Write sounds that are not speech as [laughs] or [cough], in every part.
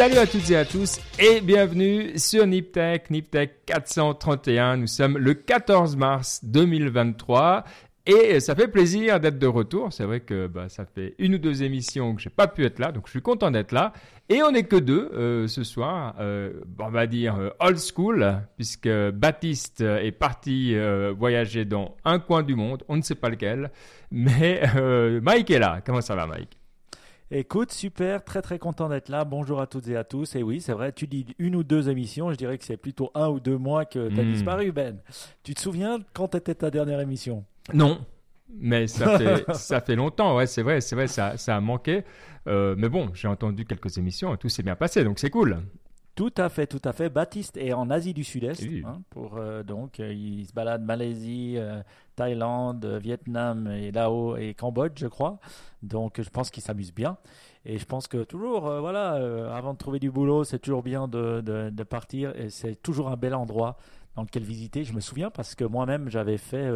Salut à toutes et à tous et bienvenue sur NipTech, NipTech 431. Nous sommes le 14 mars 2023 et ça fait plaisir d'être de retour. C'est vrai que bah, ça fait une ou deux émissions que j'ai pas pu être là, donc je suis content d'être là. Et on n'est que deux euh, ce soir. Euh, on va dire euh, old school, puisque Baptiste est parti voyager dans un coin du monde. On ne sait pas lequel, mais Mike est là. Comment ça va, Mike? Écoute, super, très très content d'être là. Bonjour à toutes et à tous. Et oui, c'est vrai, tu dis une ou deux émissions. Je dirais que c'est plutôt un ou deux mois que tu as hmm. disparu, Ben. Tu te souviens quand était ta dernière émission? Non, mais ça [laughs] fait, ça fait longtemps, ouais, c'est vrai, c'est vrai, ça, ça a manqué. Euh, mais bon, j'ai entendu quelques émissions et tout s'est bien passé, donc c'est cool. Tout à fait, tout à fait. Baptiste est en Asie du Sud-Est. Hein, pour, euh, donc, euh, il se balade Malaisie, Thaïlande, Vietnam et Laos et Cambodge, je crois. Donc, je pense qu'il s'amuse bien. Et je pense que toujours, voilà, avant de trouver du boulot, c'est toujours bien de, de, partir et c'est toujours un bel endroit dans lequel visiter. Je me souviens parce que moi-même, j'avais fait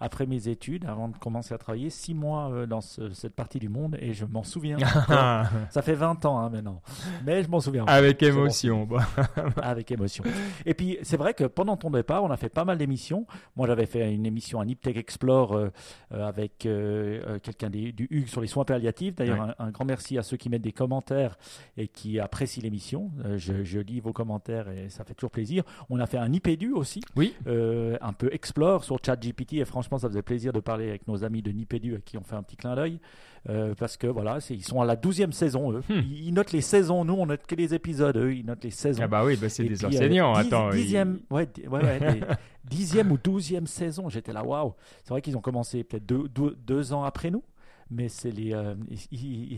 après mes études, avant de commencer à travailler, six mois euh, dans cette partie du monde et je m'en souviens. [laughs] ça fait 20 ans hein, maintenant, mais je m'en souviens. Avec émotion. [laughs] Avec émotion. Et puis, c'est vrai que pendant ton départ, on a fait pas mal d'émissions. Moi, j'avais fait une émission à Niptech Explore euh, euh, avec quelqu'un du Hugues sur les soins palliatifs. D'ailleurs, un, grand merci à ceux qui mettent des commentaires et qui apprécient l'émission. Je, je, lis vos commentaires et ça fait toujours plaisir. On a fait un IPDU aussi. Oui. un peu Explore sur ChatGPT et franchement, ça faisait plaisir de parler avec nos amis de Nipédu à qui on fait un petit clin d'œil. Euh, parce que voilà, ils sont à la douzième saison, eux. Hmm. Ils, notent les saisons, nous on note que les épisodes, eux, ils notent les saisons. Ah bah oui, bah c'est des euh, enseignants, attends. Dixième, ouais, ouais, [laughs] dixième ou douzième saison, j'étais là, waouh. C'est vrai qu'ils ont commencé peut-être deux, deux, ans après nous, mais c'est les, euh,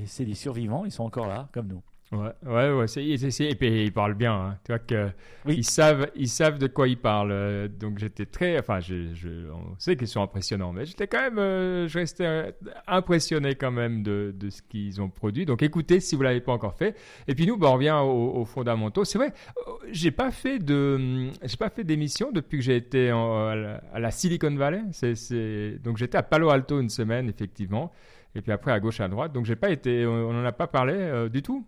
c'est les survivants, ils sont encore là, comme nous. Ouais, ouais, ouais. C'est, et puis ils parlent bien. Hein. Tu vois que ils savent, ils savent de quoi ils parlent. Euh, donc j'étais très, enfin, je, je, on sait qu'ils sont impressionnants, mais j'étais quand même, euh, je restais euh, impressionné quand même de, de ce qu'ils ont produit. Donc écoutez, si vous l'avez pas encore fait. Et puis nous, bah, on revient aux, fondamentaux. C'est vrai, j'ai pas fait de, j'ai pas fait d'émission depuis que j'ai été à, la, Silicon Valley. C'est, donc j'étais à Palo Alto une semaine effectivement. Et puis après à gauche à droite. Donc j'ai pas été, on n'en a pas parlé du tout.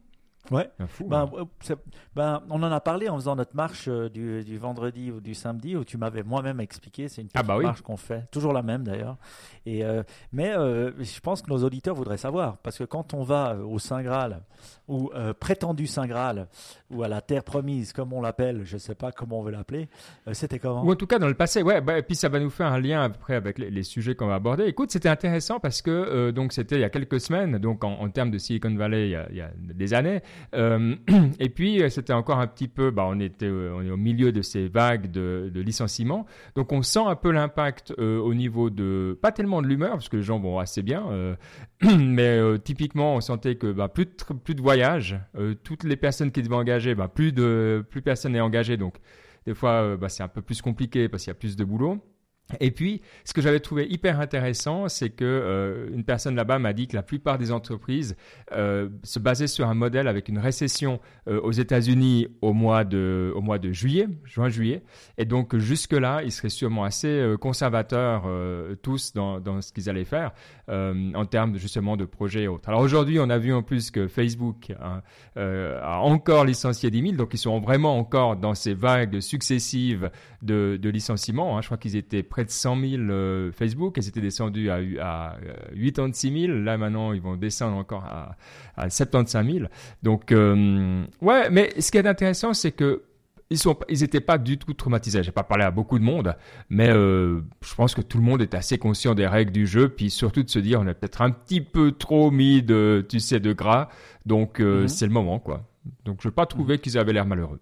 Ouais. ben, euh, ben, on en a parlé en faisant notre marche euh, du, du, vendredi ou du samedi où tu m'avais moi-même expliqué. C'est une ah, petite bah marche qu'on fait, toujours la même d'ailleurs. Et euh, mais je pense que nos auditeurs voudraient savoir parce que quand on va au Saint Graal ou prétendu Saint Graal ou à la Terre promise comme on l'appelle, je sais pas comment on veut l'appeler, c'était comment? Ou en tout cas dans le passé, ouais. Bah, et puis ça va nous faire un lien après avec les, sujets qu'on va aborder. Écoute, c'était intéressant parce que donc c'était il y a quelques semaines, donc en, termes de Silicon Valley, il y a, il y a des années. Euh, [clears throat] et puis, euh, c'était encore un petit peu, bah, on, était, euh, on est au milieu de ces vagues de, licenciements. Donc, on sent un peu l'impact au niveau de, pas tellement de l'humeur, parce que les gens vont assez bien, [clears throat] mais typiquement, on sentait que bah, plus, de, plus de voyages, toutes les personnes qui devaient engager, bah, plus, de, plus personne n'est engagé. Donc, des fois, c'est un peu plus compliqué parce qu'il y a plus de boulot. Et puis, ce que j'avais trouvé hyper intéressant, c'est que euh, une personne là-bas m'a dit que la plupart des entreprises euh, se basaient sur un modèle avec une récession euh, aux États-Unis au mois de au mois de juillet, juin-juillet, et donc jusque là, ils seraient sûrement assez conservateurs tous dans, dans ce qu'ils allaient faire en termes justement de projets et autres. Alors aujourd'hui, on a vu en plus que Facebook hein, a encore licencié 10 000, donc ils sont vraiment encore dans ces vagues successives de, de licenciements. Hein. Je crois qu'ils étaient près de 100 000 euh, Facebook. Ils étaient descendus à, à 86 000. Là, maintenant, ils vont descendre encore à, à 75 000. Donc, euh, ouais, mais ce qui est intéressant, c'est que ils sont, ils étaient pas du tout traumatisés. J'ai pas parlé à beaucoup de monde, mais euh, je pense que tout le monde est assez conscient des règles du jeu, puis surtout de se dire on a peut-être un petit peu trop mis de, tu sais, de gras, donc mhm. c'est le moment, quoi. Donc je n'ai pas trouvé mhm. qu'ils avaient l'air malheureux.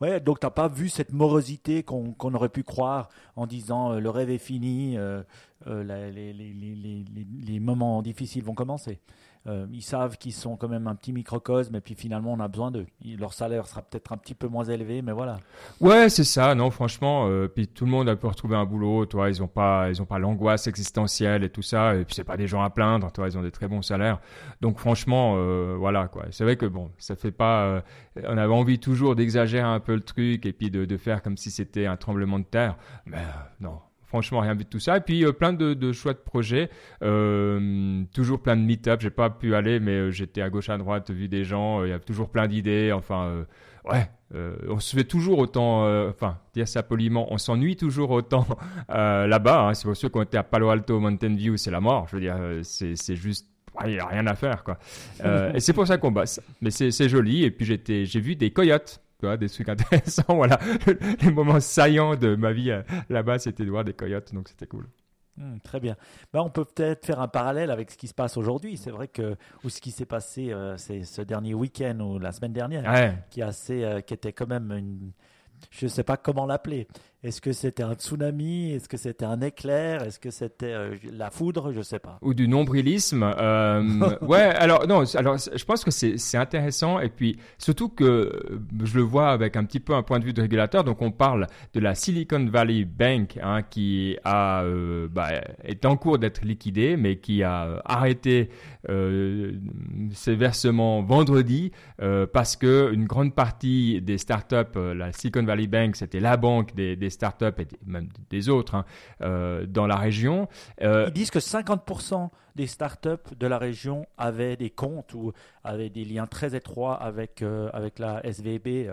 Ouais. Donc t'as pas vu cette morosité qu'on aurait pu croire en disant euh, le rêve est fini, euh, euh, les, moments difficiles vont commencer? Euh, ils savent qu'ils sont quand même un petit microcosme et puis finalement on a besoin d'eux. Leur salaire sera peut-être un petit peu moins élevé, mais voilà. Ouais, c'est ça. Non, franchement, euh, puis tout le monde a pu retrouver un boulot. Toi, ils ont pas, ils ont pas l'angoisse existentielle et tout ça. Et puis c'est pas des gens à plaindre. Toi, ils ont des très bons salaires. Donc franchement, euh, voilà quoi. C'est vrai que bon, ça fait pas. on avait envie toujours d'exagérer un peu le truc et puis de faire comme si c'était un tremblement de terre. Mais non, franchement, rien vu de tout ça. Et puis, plein de, de chouettes projets. toujours plein de meet-up. J'ai pas pu aller, mais j'étais à gauche, à droite, vu des gens. Il y a toujours plein d'idées. Enfin, ouais, euh, on se fait toujours autant, euh, enfin, dire ça poliment, on s'ennuie toujours autant [laughs] euh, là-bas. Hein. C'est pour ceux qui ont été à Palo Alto, Mountain View, c'est la mort. Je veux dire, c'est juste il n'y a rien à faire quoi. et c'est pour ça qu'on bosse. Mais c'est joli. Et puis j'ai vu des coyotes, des trucs [laughs] intéressants. Voilà, [laughs] les moments saillants de ma vie là-bas, c'était de voir des coyotes, donc c'était cool. Hmm, très bien. Ben, on peut peut-être faire un parallèle avec ce qui se passe aujourd'hui. C'est vrai que ou ce qui s'est passé euh, c'est ce dernier week-end ou la semaine dernière, qui, assez, euh, qui était quand même une, je ne sais pas comment l'appeler. Est-ce que c'était un tsunami? Est-ce que c'était un éclair? Est-ce que c'était euh, la foudre? Je ne sais pas. Ou du nombrilisme euh, [laughs] Ouais, alors non, alors je pense que c'est intéressant et puis surtout que je le vois avec un petit peu un point de vue de régulateur. Donc on parle de la Silicon Valley Bank hein, qui a euh, bah, est en cours d'être liquidée, mais qui a arrêté ses versements vendredi parce que une grande partie des startups, la Silicon Valley Bank, c'était la banque des, des startups et même des autres hein, euh, dans la région. Euh, Ils disent que 50% des startups de la région avaient des comptes ou avaient des liens très étroits avec, euh, avec la SVB,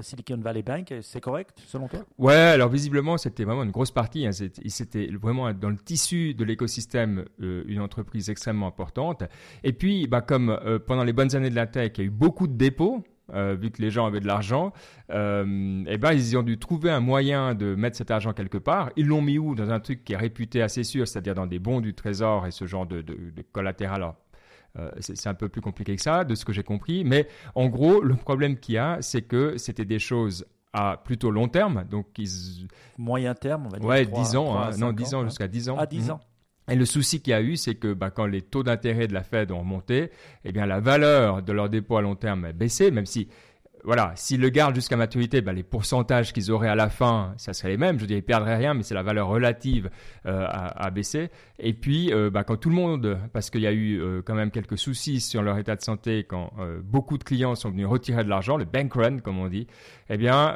Silicon Valley Bank. C'est correct selon toi? Ouais, alors visiblement c'était vraiment une grosse partie. Hein. C'était vraiment dans le tissu de l'écosystème une entreprise extrêmement importante. Et puis, bah, comme pendant les bonnes années de la tech, il y a eu beaucoup de dépôts. Euh, vu que les gens avaient de l'argent, euh, eh ben, ils ont dû trouver un moyen de mettre cet argent quelque part. Ils l'ont mis où? Dans un truc qui est réputé assez sûr, c'est-à-dire dans des bons du trésor et ce genre de, de, collatéral. Euh, c'est un peu plus compliqué que ça, de ce que j'ai compris. Mais en gros, le problème qu'il y a, c'est que c'était des choses à plutôt long terme. Donc, ils... Moyen terme, on va dire. Ouais, 10 ans. Hein. non, 10 ans, jusqu'à 10 ans. À 10 ans. Et le souci qu'il y a eu, c'est que bah, quand les taux d'intérêt de la Fed ont remonté, eh bien la valeur de leurs dépôts à long terme a baissé, même si voilà, s'ils le gardent jusqu'à maturité, bah, les pourcentages qu'ils auraient à la fin, ça serait les mêmes. Je veux dire, ils perdraient rien, mais c'est la valeur relative euh, à, baisser. Et puis, euh, bah, quand tout le monde, parce qu'il y a eu euh, quand même quelques soucis sur leur état de santé, quand beaucoup de clients sont venus retirer de l'argent, le bank run, comme on dit, eh bien,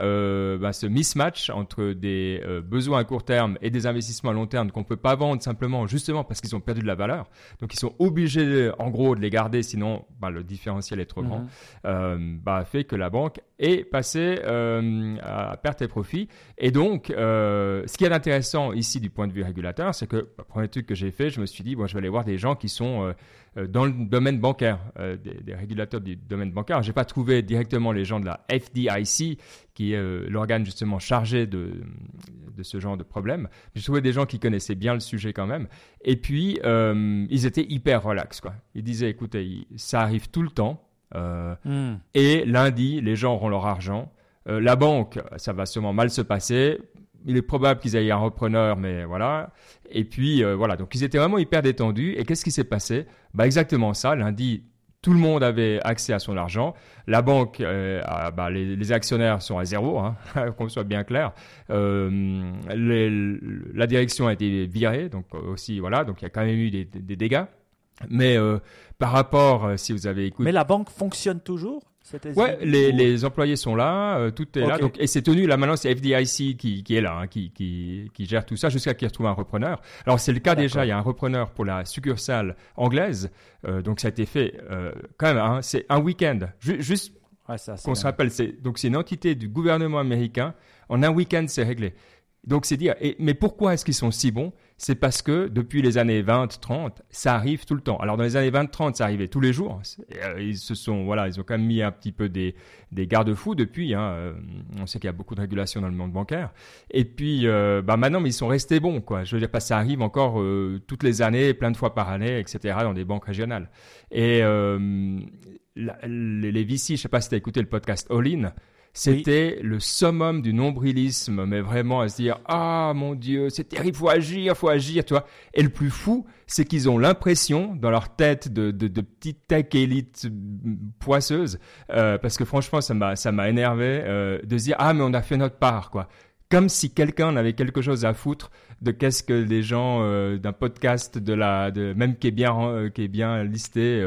bah, ce mismatch entre des besoins à court terme et des investissements à long terme qu'on ne peut pas vendre simplement, justement parce qu'ils ont perdu de la valeur. Donc, ils sont obligés, en gros, de les garder, sinon bah, le différentiel est trop grand, mhm. bah, fait que la banque est passé euh, à perte et profit. Et donc, euh, ce qui est intéressant ici du point de vue régulateur, c'est que le premier truc que j'ai fait, je me suis dit, bon, je vais aller voir des gens qui sont euh, dans le domaine bancaire, des, régulateurs du domaine bancaire. Je n'ai pas trouvé directement les gens de la FDIC, qui est l'organe justement chargé de, de ce genre de problème. J'ai trouvé des gens qui connaissaient bien le sujet quand même. Et puis, ils étaient hyper relax. Quoi. Ils disaient, écoutez, ça arrive tout le temps. Euh. Et lundi, les gens auront leur argent. Euh, la banque, ça va sûrement mal se passer. Il est probable qu'ils aient un repreneur, mais voilà. Et puis euh, voilà, donc ils étaient vraiment hyper détendus. Et qu'est-ce qui s'est passé? Bah exactement ça. Lundi, tout le monde avait accès à son argent. La banque, bah, les, actionnaires sont à zéro, hein, [laughs] qu'on soit bien clair. la direction a été virée, donc aussi voilà, donc il y a quand même eu des dégâts. Mais euh, par rapport, euh, si vous avez écouté. Mais la banque fonctionne toujours Ouais, les, les, employés sont là, euh, tout est là. Donc, et c'est tenu, là maintenant c'est FDIC qui, qui est là, hein, qui, qui, qui, gère tout ça jusqu'à qu'il retrouve un repreneur. Alors c'est le cas déjà, il y a un repreneur pour la succursale anglaise, donc ça a été fait quand même, hein, c'est un week-end. juste ouais, qu'on se rappelle, donc c'est une entité du gouvernement américain, en un week-end c'est réglé. Donc c'est dire, et, mais pourquoi est-ce qu'ils sont si bons? C'est parce que depuis les années 20-30, ça arrive tout le temps. Alors dans les années 20-30, ça arrivait tous les jours. Euh, ils se sont, voilà, ils ont quand même mis un petit peu des, garde-fous depuis. Hein. Euh, on sait qu'il y a beaucoup de régulations dans le monde bancaire. Et puis, euh, bah maintenant, mais ils sont restés bons, quoi. Je veux dire, que ça arrive encore toutes les années, plein de fois par année, etc., dans des banques régionales. Et les, les VC, je sais pas si tu as écouté le podcast All In. C'était le summum du nombrilisme, mais vraiment à se dire ah mon Dieu, c'est terrible, faut agir, faut agir, tu. Et le plus fou, c'est qu'ils ont l'impression dans leur tête de, de, de petite tech élite poisseuse, euh, parce que franchement ça m'a ça m'a énervé euh, de se dire ah mais on a fait notre part quoi. Comme si quelqu'un avait quelque chose à foutre de qu'est-ce que les gens euh, d'un podcast de la même qui est bien qui est bien listé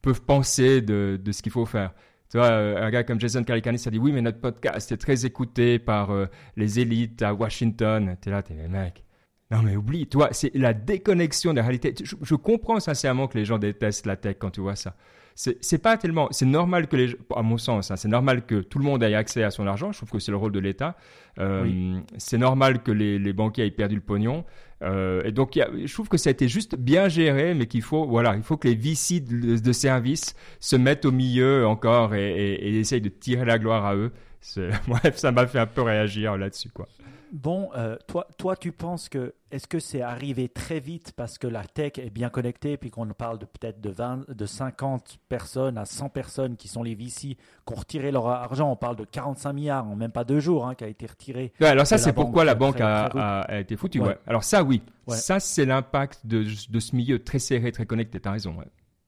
peuvent penser de de ce qu'il faut faire. Tu vois, euh, un gars comme Jason Calicanis a dit oui, mais notre podcast est très écouté par euh, les élites à Washington. T'es là, t'es mais mec, Non mais oublie, toi, c'est la déconnexion de la réalité. Je, je, comprends sincèrement que les gens détestent la tech quand tu vois ça c'est pas tellement. C'est normal que les, à mon sens, hein, c'est normal que tout le monde ait accès à son argent. Je trouve que c'est le rôle de l'État. Euh, c'est normal que les, les, banquiers aient perdu le pognon. Euh, et donc, je trouve que ça a été juste bien géré, mais qu'il faut, voilà, il faut que les VC de, de services se mettent au milieu encore et, et, et essayent de tirer la gloire à eux. [laughs] Bref, ça m'a fait un peu réagir là-dessus, quoi. Bon, euh, toi, toi, tu penses que est-ce que c'est arrivé très vite parce que la tech est bien connectée, puis qu'on parle de peut-être de, 20, de 50 personnes à 100 personnes qui sont les VC, qui ont retiré leur argent? On parle de 45 milliards en même pas deux jours hein, qui a été retiré. alors ça, c'est pourquoi la banque a, été foutue. Ouais. Alors ça, oui. Ça, c'est l'impact de, de, ce milieu très serré, très connecté. Tu as raison.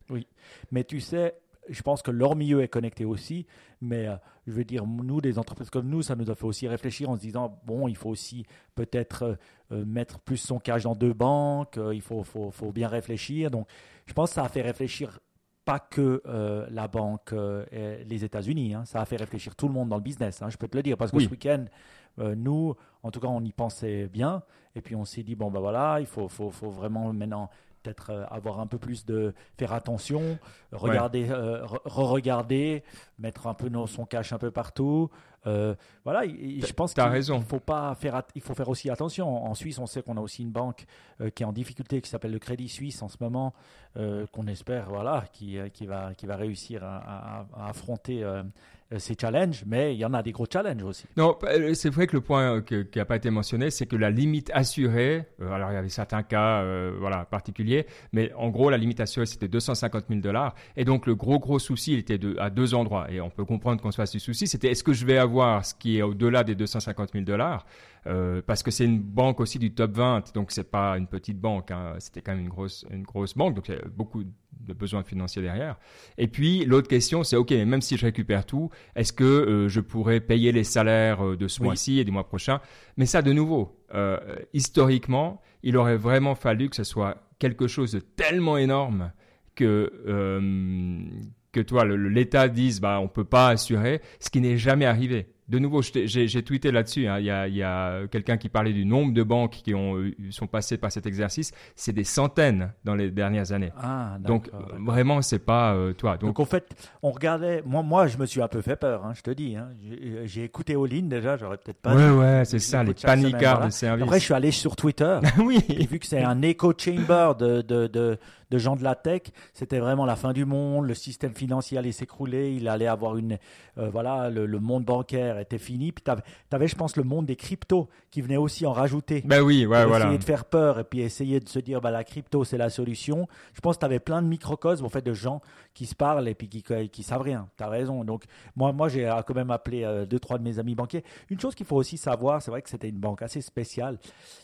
Oui. Mais tu sais, je pense que leur milieu est connecté aussi, mais euh, je veux dire, nous, des entreprises comme nous, ça nous a fait aussi réfléchir en se disant, bon, il faut aussi peut-être euh, euh, mettre plus son cash dans deux banques, il faut, faut, faut, bien réfléchir. Donc, je pense que ça a fait réfléchir pas que la banque et les États-Unis, hein. ça a fait réfléchir tout le monde dans le business, hein, je peux te le dire, parce que ce week-end, nous, en tout cas, on y pensait bien, et puis on s'est dit, bon, ben voilà, il faut, faut, faut vraiment maintenant peut-être euh, avoir un peu plus de faire attention, regarder, euh, re-regarder, mettre un peu son cash un peu partout. Euh, voilà, je pense qu'il faut pas faire, il faut faire aussi attention. En Suisse, on sait qu'on a aussi une banque qui est en difficulté, qui s'appelle le Crédit Suisse en ce moment, qu'on espère, voilà, qui, qui va, qui va réussir à, à affronter ces challenges, mais il y en a des gros challenges aussi. Non, euh, c'est vrai que le point euh, qui n'a pas été mentionné, c'est que la limite assurée, alors il y avait certains cas voilà, particuliers, mais en gros, la limite assurée, c'était 250 000 dollars. Et donc, le gros, gros souci, il était à deux endroits. Et on peut comprendre qu'on se fasse du souci. C'était est-ce que je vais avoir ce qui est au-delà des 250 000 dollars? Euh, parce que c'est une banque aussi du top 20, donc c'est pas une petite banque, hein. c'était quand même une grosse, une grosse banque, donc beaucoup de besoins financiers derrière. Et puis l'autre question, c'est ok, mais même si je récupère tout, est-ce que euh, je pourrais payer les salaires euh, de ce mois-ci et du mois prochain? Mais ça, de nouveau, historiquement, il aurait vraiment fallu que ce soit quelque chose de tellement énorme que que toi l'État dise bah on peut pas assurer, ce qui n'est jamais arrivé de nouveau, j'ai tweeté là-dessus. Hein. Il y a, quelqu'un qui parlait du nombre de banques qui ont, sont passées par cet exercice. C'est des centaines dans les dernières années. Ah, donc vraiment, c'est pas euh, toi. Donc, en fait, on regardait. Moi, moi, je me suis un peu fait peur. Hein, je te dis. Hein. J'ai écouté Oline déjà. J'aurais peut-être pas. Ouais, ouais, c'est ça, les panicards de service. Après, je suis allé sur Twitter. [laughs] oui. Et vu que c'est un echo chamber de, de, de de gens de la tech, c'était vraiment la fin du monde, le système financier allait s'écrouler, il allait avoir une, euh, voilà, le, monde bancaire était fini. Puis tu avais, je pense, le monde des cryptos qui venait aussi en rajouter. Ben oui, ouais, pour Essayer de faire peur et puis essayer de se dire, bah, la crypto, c'est la solution. Je pense que tu avais plein de microcosmes, en fait, de gens qui se parlent et puis qui, qui savent rien. Tu as raison. Donc, moi, moi j'ai quand même appelé euh, deux, trois de mes amis banquiers. Une chose qu'il faut aussi savoir, c'est vrai que c'était une banque assez spéciale.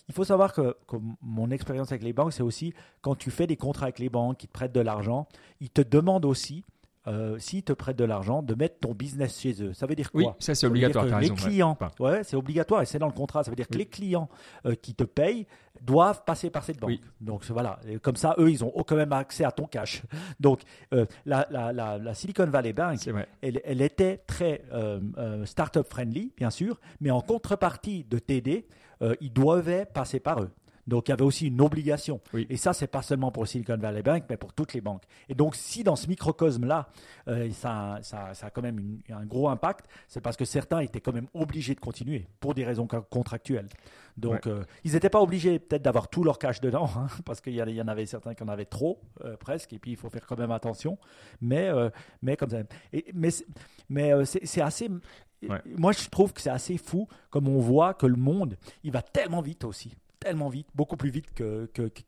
Il faut savoir que, que mon expérience avec les banques, c'est aussi quand tu fais des contrats avec les banques qui te prêtent de l'argent, ils te demandent aussi euh, s'ils te prêtent de l'argent, de mettre ton business chez eux. Ça veut dire quoi Oui, ça c'est obligatoire. les clients, ouais, c'est obligatoire et c'est dans le contrat. Ça veut dire que les clients euh, qui te payent doivent passer par cette banque. Donc voilà, comme ça, eux, ils ont quand même accès à ton cash. [laughs] Donc euh, la, la, la, Silicon Valley Bank, elle, elle, était très startup friendly, bien sûr, mais en contrepartie de t'aider, ils devaient passer par eux. Donc, il y avait aussi une obligation. Et ça, c'est pas seulement pour Silicon Valley Bank, mais pour toutes les banques. Et donc, si dans ce microcosme-là, euh, ça, ça, ça, a quand même un gros impact, c'est parce que certains étaient quand même obligés de continuer pour des raisons contractuelles. Donc, euh, ils n'étaient pas obligés peut-être d'avoir tout leur cash dedans, hein, [laughs] parce qu'il y, y, en avait certains qui en avaient trop, euh, presque, et puis il faut faire quand même attention. Mais, mais comme ça. Et, mais mais c'est assez. Moi, je trouve que c'est assez fou, comme on voit que le monde, il va tellement vite aussi tellement vite, beaucoup plus vite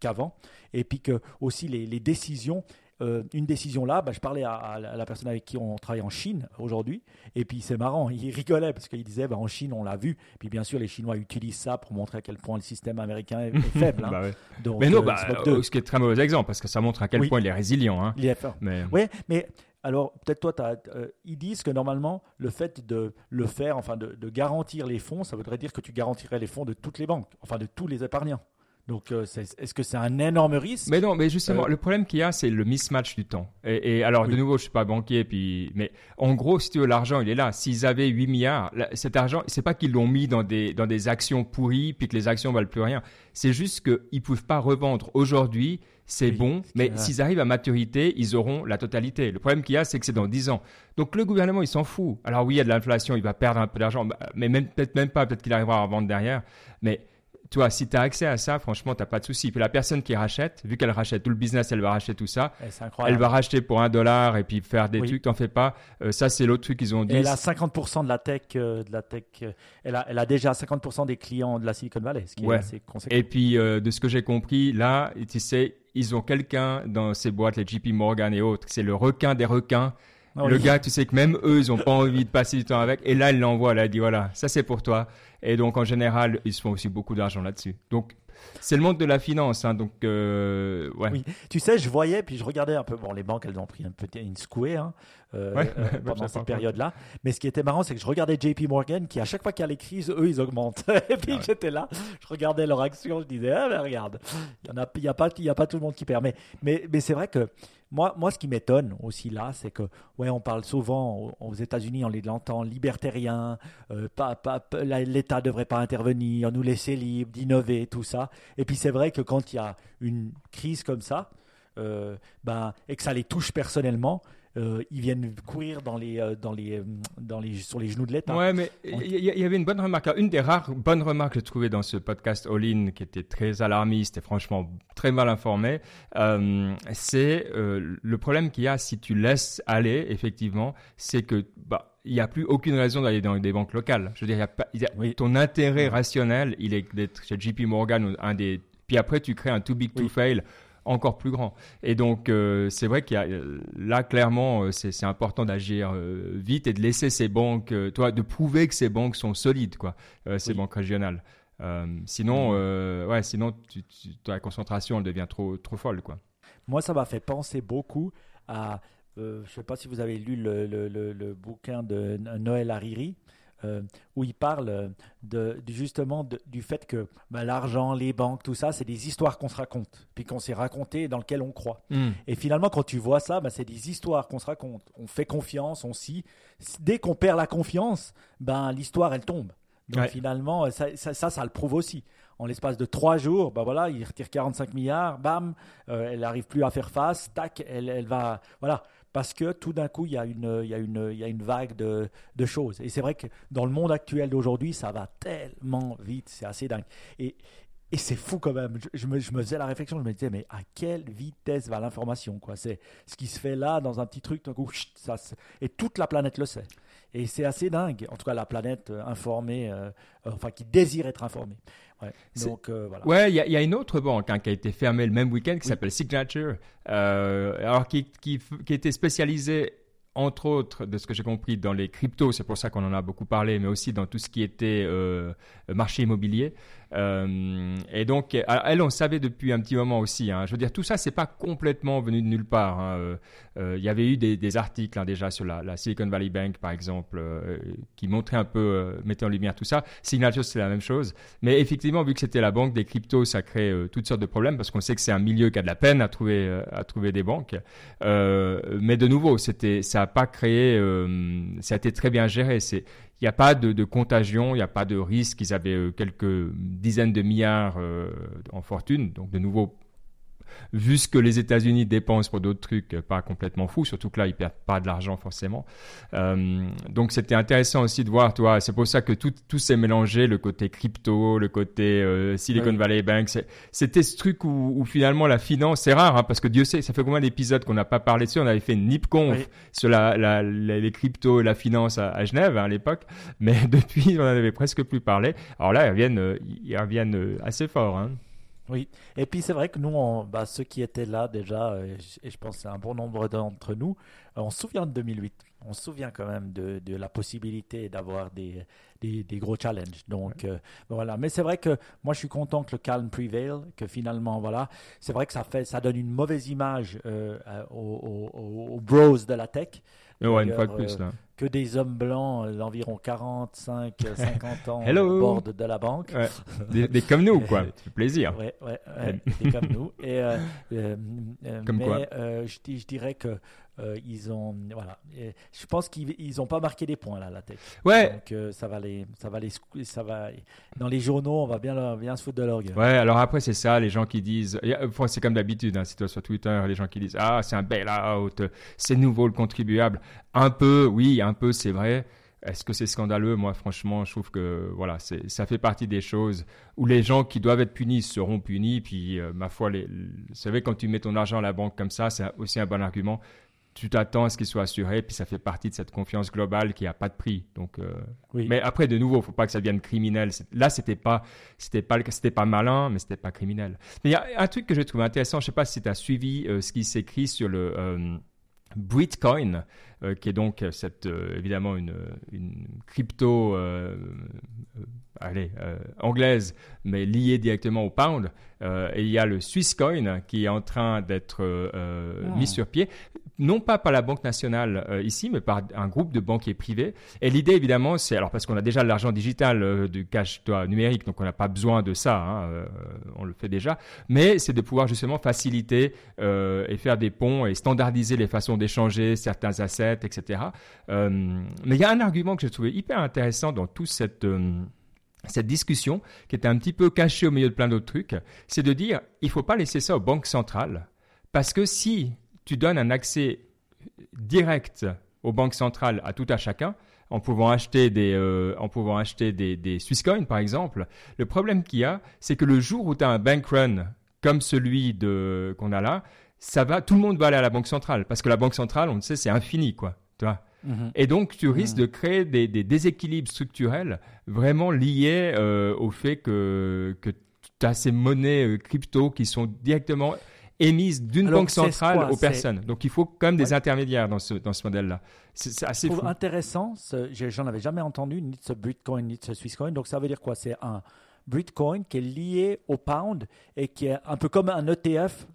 qu'avant. et puis que aussi les, décisions, euh, une décision là, bah, je parlais à, la personne avec qui on travaille en Chine aujourd'hui, et puis c'est marrant, [laughs] il rigolait parce qu'il disait bah, en Chine on l'a vu, puis bien sûr les Chinois utilisent ça pour montrer à quel point le système américain est, [laughs] faible. Hein. Bah Donc, mais non, euh, bah, euh, ce qui est très mauvais exemple parce que ça montre à quel point il est résilient. Hein. Il est fort. Mais... Oui, mais alors, peut-être toi, euh, ils disent que normalement, le fait de le faire, enfin de, garantir les fonds, ça voudrait dire que tu garantirais les fonds de toutes les banques, enfin de tous les épargnants. Donc, euh, est-ce que c'est un énorme risque? Mais non, mais justement, euh, le problème qu'il y a, c'est le mismatch du temps. Et, alors, de nouveau, je suis pas banquier, puis, mais en gros, si tu veux, l'argent, il est là. S'ils avaient 8 milliards, cet argent, c'est pas qu'ils l'ont mis dans des, dans des actions pourries, puis que les actions valent plus rien. C'est juste qu'ils peuvent pas revendre aujourd'hui. C'est bon, mais s'ils arrivent à maturité, ils auront la totalité. Le problème qu'il y a, c'est que c'est dans 10 ans. Donc le gouvernement, il s'en fout. Alors oui, il y a de l'inflation, il va perdre un peu d'argent, mais même peut-être même pas, peut-être qu'il arrivera à vendre derrière. Mais toi, si tu as accès à ça, franchement, tu n'as pas de souci. Puis la personne qui rachète, vu qu'elle rachète tout le business, elle va racheter tout ça. Eh, elle va racheter pour un dollar et puis faire des trucs, t'en fais pas. Euh, ça, c'est l'autre truc qu'ils ont dit. elle a 50% de la tech. Euh, de la tech euh, elle, a, elle a déjà 50% des clients de la Silicon Valley, ce qui est assez conséquent. Et puis, de ce que j'ai compris, là, tu sais, ils ont quelqu'un dans ces boîtes, les JP Morgan et autres. C'est le requin des requins. Ah le gars, tu sais que même eux, ils n'ont pas envie de passer du temps avec. Et là, il l'envoie. Là, il dit voilà, ça c'est pour toi. Et donc, en général, ils se font aussi beaucoup d'argent là-dessus. Donc, c'est le monde de la finance, hein, donc euh, ouais. Oui, tu sais, je voyais, puis je regardais un peu. Bon, les banques, elles ont pris un peu une secouée hein, euh, euh, [laughs] pendant cette période-là. Mais ce qui était marrant, c'est que je regardais JP Morgan, qui à chaque fois qu'il y a les crises, eux, ils augmentent. [laughs] Et puis j'étais là, je regardais leur action, je disais, ah, ben, regarde, il n'y a, y a, pas, y a pas tout le monde qui perd. Mais, mais, mais c'est vrai que moi, moi, ce qui m'étonne aussi là, c'est que, ouais, on parle souvent aux États-Unis, on l'entend libertarien, euh, pas, pas, l'État ne devrait pas intervenir, nous laisser libres d'innover, tout ça. Et puis c'est vrai que quand il y a une crise comme ça, euh, ben, et que ça les touche personnellement, euh, ils viennent courir dans les, euh, dans les, euh, dans les, sur les genoux de l'État. Ouais, mais il y, avait une bonne remarque. Une des rares bonnes remarques que j'ai trouvées dans ce podcast All In, qui était très alarmiste et franchement très mal informé, c'est le problème qu'il y a si tu laisses aller, effectivement, c'est que bah, il n'y a plus aucune raison d'aller dans des banques locales. Je veux dire, y a pas, ton intérêt rationnel, il est d'être chez JP Morgan, un des. Puis après, tu crées un too big to fail encore plus grand. Et donc, euh, c'est vrai qu'il y a euh, là clairement, euh, c'est important d'agir vite et de laisser ces banques, toi, de prouver que ces banques sont solides, quoi, ces banques régionales. sinon, ouais, sinon, tu, ta concentration elle devient trop, trop folle, quoi. Moi, ça m'a fait penser beaucoup à, je ne sais pas si vous avez lu le, le, le bouquin de Noël Hariri. Euh, où il parle euh, de, justement du fait que bah, l'argent, les banques, tout ça, c'est des histoires qu'on se raconte, puis qu'on s'est raconté dans lesquelles on croit. Hmm. Et finalement, quand tu vois ça, bah, c'est des histoires qu'on se raconte. On fait confiance, on s'y. Dès qu'on perd la confiance, ben l'histoire, elle tombe. Donc finalement, ça, ça, ça, le prouve aussi en l'espace de trois jours, bah voilà, il retire 45 milliards, bam, euh, elle n'arrive plus à faire face, tac, elle, elle va, voilà parce que tout d'un coup, il y a une, il y a une, il y a une vague de, choses. Et c'est vrai que dans le monde actuel d'aujourd'hui, ça va tellement vite, c'est assez dingue. Et, et c'est fou quand même. Je, me, je, faisais la réflexion, je me disais, mais à quelle vitesse va l'information C'est ce qui se fait là dans un petit truc, tout coup, ça, et toute la planète le sait. Et c'est assez dingue, en tout cas la planète euh, informée, euh, enfin qui désire être informée. Ouais. Donc euh, voilà. Ouais, il y, y, a une autre banque hein, qui a été fermée le même week-end qui s'appelle Signature, alors qui, qui, qui, était spécialisée entre autres, de ce que j'ai compris, dans les cryptos, c'est pour ça qu'on en a beaucoup parlé, mais aussi dans tout ce qui était marché immobilier. Euh, et donc, elle, on savait depuis un petit moment aussi. Hein. Je veux dire, tout ça, c'est pas complètement venu de nulle part. Hein. Euh, euh, il y avait eu des, articles hein, déjà sur la, Silicon Valley Bank, par exemple, qui montraient un peu, mettaient en lumière tout ça. Signature, c'est la même chose. Mais effectivement, vu que c'était la banque des cryptos, ça crée toutes sortes de problèmes parce qu'on sait que c'est un milieu qui a de la peine à trouver, à trouver des banques. mais de nouveau, c'était, ça n'a pas créé, ça a été très bien géré. C'est, il n'y a pas de, contagion, il n'y a pas de risque. Ils avaient euh, quelques dizaines de milliards euh, en fortune, donc de nouveau vu ce que les États-Unis dépensent pour d'autres trucs, euh, pas complètement fou, surtout que là, ils perdent pas de l'argent forcément. Euh, donc, c'était intéressant aussi de voir, toi, c'est pour ça que tout, tout s'est mélangé, le côté crypto, le côté euh, Silicon Valley Bank. C'était ce truc où, finalement la finance, c'est rare, hein, parce que Dieu sait, ça fait combien d'épisodes qu'on n'a pas parlé dessus? On avait fait une NipConf sur la, les cryptos et la finance à, Genève hein, à l'époque, mais [laughs] depuis, on n'en avait presque plus parlé. Alors là, ils reviennent, ils reviennent assez fort. Hein. Oui, et puis c'est vrai que nous, bah, ceux qui étaient là déjà, et je, pense un bon nombre d'entre nous, euh, on se souvient de 2008. On se souvient quand même de, de la possibilité d'avoir des, des, des, gros challenges. Donc euh, voilà. Mais c'est vrai que moi je suis content que le calme prevail, que finalement voilà, c'est vrai que ça fait, ça donne une mauvaise image euh, aux, aux, aux, bros de la tech. Ouais, une fois de plus là que des hommes blancs d'environ 45, 50 ans au bord de, la banque. Des, comme nous, quoi. [laughs] C'est plaisir. Ouais, ouais, des comme nous. Et, comme mais, quoi je, je, dirais que euh, ils ont voilà je pense qu'ils n'ont pas marqué des points là la tête ouais donc euh, ça va les ça va les ça va dans les journaux on va bien bien se foutre de leur gueule ouais alors après c'est ça les gens qui disent c'est comme d'habitude hein, si tu sur Twitter les gens qui disent ah c'est un bail-out c'est nouveau le contribuable un peu oui un peu c'est vrai est-ce que c'est scandaleux? Moi, franchement, je trouve que voilà, ça fait partie des choses où les gens qui doivent être punis seront punis. Puis, euh, ma foi, les, vous savez, quand tu mets ton argent à la banque comme ça, c'est aussi un bon argument tu t'attends à ce qu'il soit assuré, puis ça fait partie de cette confiance globale qui a pas de prix. Donc, euh, mais après, de nouveau, il faut pas que ça devienne criminel. Là, c'était pas, c'était pas, c'était pas malin, mais c'était pas criminel. Mais il y a un truc que je trouve intéressant. Je sais pas si tu as suivi euh, ce qui s'écrit sur le euh, qui est donc cette, évidemment une, une crypto allez, euh, anglaise, mais liée directement au pound. Euh, et il y a le Swisscoin qui est en train d'être euh, mis sur pied, non pas par la Banque nationale ici, mais par un groupe de banquiers privés. Et l'idée, évidemment, c'est, alors parce qu'on a déjà l'argent digital du cash numérique, donc on n'a pas besoin de ça, hein, on le fait déjà, mais c'est de pouvoir justement faciliter et faire des ponts et standardiser les façons d'échanger certains assets, etc. mais il y a un argument que j'ai trouvé hyper intéressant dans tout cette cette discussion, qui était un petit peu cachée au milieu de plein d'autres trucs, c'est de dire il ne faut pas laisser ça aux banques centrales, parce que si tu donnes un accès direct aux banques centrales à tout à chacun, en pouvant acheter des, euh, en pouvant acheter des, des Swisscoins par exemple, le problème qu'il y a, c'est que le jour où tu as un bank run comme celui de, qu'on a là, ça va, tout le monde va aller à la banque centrale, parce que la banque centrale, on le sait, c'est infini, quoi. Tu vois Mhm. Et donc, tu risques de créer des, déséquilibres structurels vraiment liés euh, au fait que, que tu as ces monnaies euh, crypto qui sont directement émises d'une banque centrale aux personnes. Donc, il faut quand même des intermédiaires dans ce, dans ce modèle-là. C'est assez fou. intéressant. J'en avais jamais entendu, ni de ce Bitcoin, ni de ce Swisscoin. Donc, ça veut dire quoi? C'est un Bitcoin qui est lié au pound et qui est un peu comme un ETF.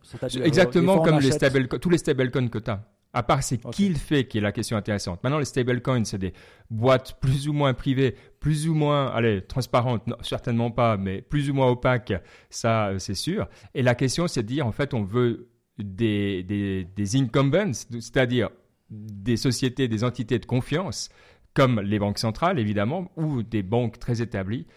Exactement comme les stable, tous les stablecoins que tu as. À part c'est qui le fait qui est la question intéressante. Maintenant, les stablecoins, c'est des boîtes plus ou moins privées, plus ou moins, allez, transparentes, certainement pas, mais plus ou moins opaques, ça, euh, c'est sûr. Et la question, c'est de dire, en fait, on veut des, des, des incumbents, c'est-à-dire des sociétés, des entités de confiance, comme les banques centrales, évidemment, ou des banques très établies,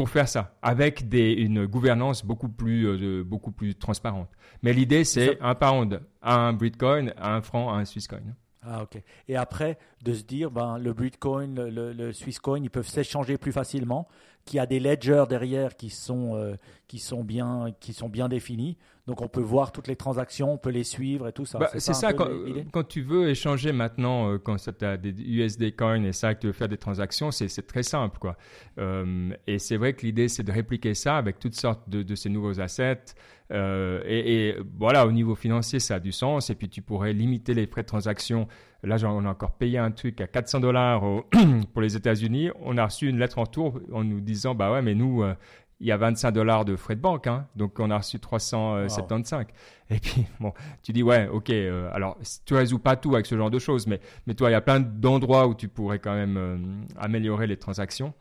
pour faire ça, avec des, une gouvernance beaucoup plus, euh, beaucoup plus transparente. Mais l'idée, c'est un pound à un Bitcoin, un franc, à un Swisscoin. Ah, ok. Et après, de se dire, ben, le Bitcoin, le, le, Swisscoin, ils peuvent s'échanger plus facilement, qu'il y a des ledgers derrière qui sont, euh, qui, sont bien, qui sont bien définis. Donc, on peut voir toutes les transactions, on peut les suivre et tout ça. Bah, c'est ça, quand, quand, tu veux échanger maintenant, euh, quand tu as des USD coins et ça, que tu veux faire des transactions, c'est très simple. Quoi. Euh, et c'est vrai que l'idée, c'est de répliquer ça avec toutes sortes de, de ces nouveaux assets. Euh, et, voilà, au niveau financier, ça a du sens. Et puis, tu pourrais limiter les frais de transaction. Là, on a encore payé un truc à 400 dollars [clears throat] pour les États-Unis. On a reçu une lettre en tour en nous disant, bah ouais, mais nous, euh, il y a 25 dollars de frais de banque, hein. donc on a reçu 375. Et puis, [laughs] bon, tu dis, ouais, ok, euh, alors tu résous pas tout avec ce genre de choses, mais, mais toi, il y a plein d'endroits où tu pourrais quand même améliorer les transactions.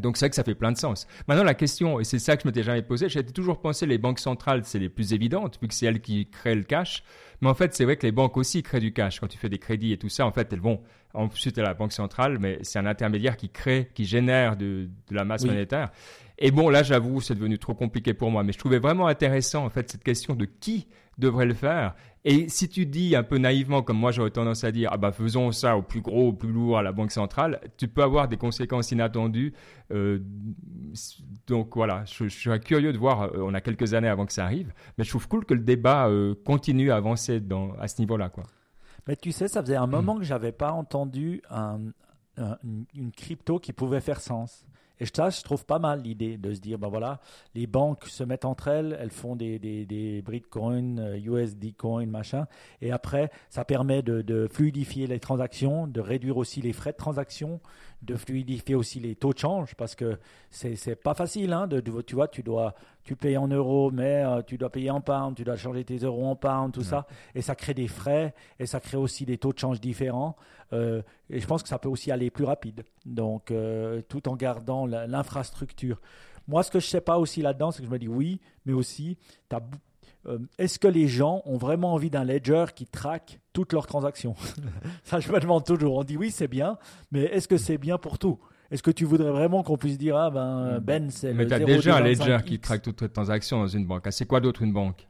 Donc c'est vrai que ça fait plein de sens. Maintenant la question, et c'est ça que je m'étais jamais posé, j'ai toujours pensé les banques centrales c'est les plus évidentes vu que c'est elles qui créent le cash. Mais en fait c'est vrai que les banques aussi créent du cash. Quand tu fais des crédits et tout ça, en fait elles vont ensuite à la banque centrale, mais c'est un intermédiaire qui crée, qui génère de, de la masse monétaire. Et bon là j'avoue c'est devenu trop compliqué pour moi, mais je trouvais vraiment intéressant en fait cette question de qui devrait le faire et si tu dis un peu naïvement, comme moi j'aurais tendance à dire, ah bah faisons ça au plus gros, au plus lourd à la Banque centrale, tu peux avoir des conséquences inattendues. Euh, donc voilà, je, je, serais curieux de voir, euh, on a quelques années avant que ça arrive, mais je trouve cool que le débat euh, continue à avancer dans, à ce niveau-là. Quoi. Mais tu sais, ça faisait un moment que j'avais pas entendu une crypto qui pouvait faire sens. Et je trouve pas mal l'idée de se dire, ben voilà, les banques se mettent entre elles, elles font des, des, des Bitcoin, USD euh, coin, machin, et après, ça permet de, de, fluidifier les transactions, de réduire aussi les frais de transaction, de fluidifier aussi les taux de change parce que c'est c'est pas facile hein, de, tu vois tu dois tu payes en euros mais euh, tu dois payer en pounds tu dois changer tes euros en pounds tout ça. Et ça crée des frais et ça crée aussi des taux de change différents euh, et je pense que ça peut aussi aller plus rapide. Donc euh, tout en gardant l'infrastructure. Moi ce que je sais pas aussi là-dedans c'est que je me dis oui mais aussi tu as euh, est-ce que les gens ont vraiment envie d'un ledger qui traque toutes leurs transactions [laughs] Ça, je me demande toujours. On dit oui, c'est bien, mais est-ce que c'est bien pour tout? Est-ce que tu voudrais vraiment qu'on puisse dire ah ben Ben c'est Mais tu as déjà un ledger qui traque toutes tes transactions dans une banque. Ah, c'est quoi d'autre une banque?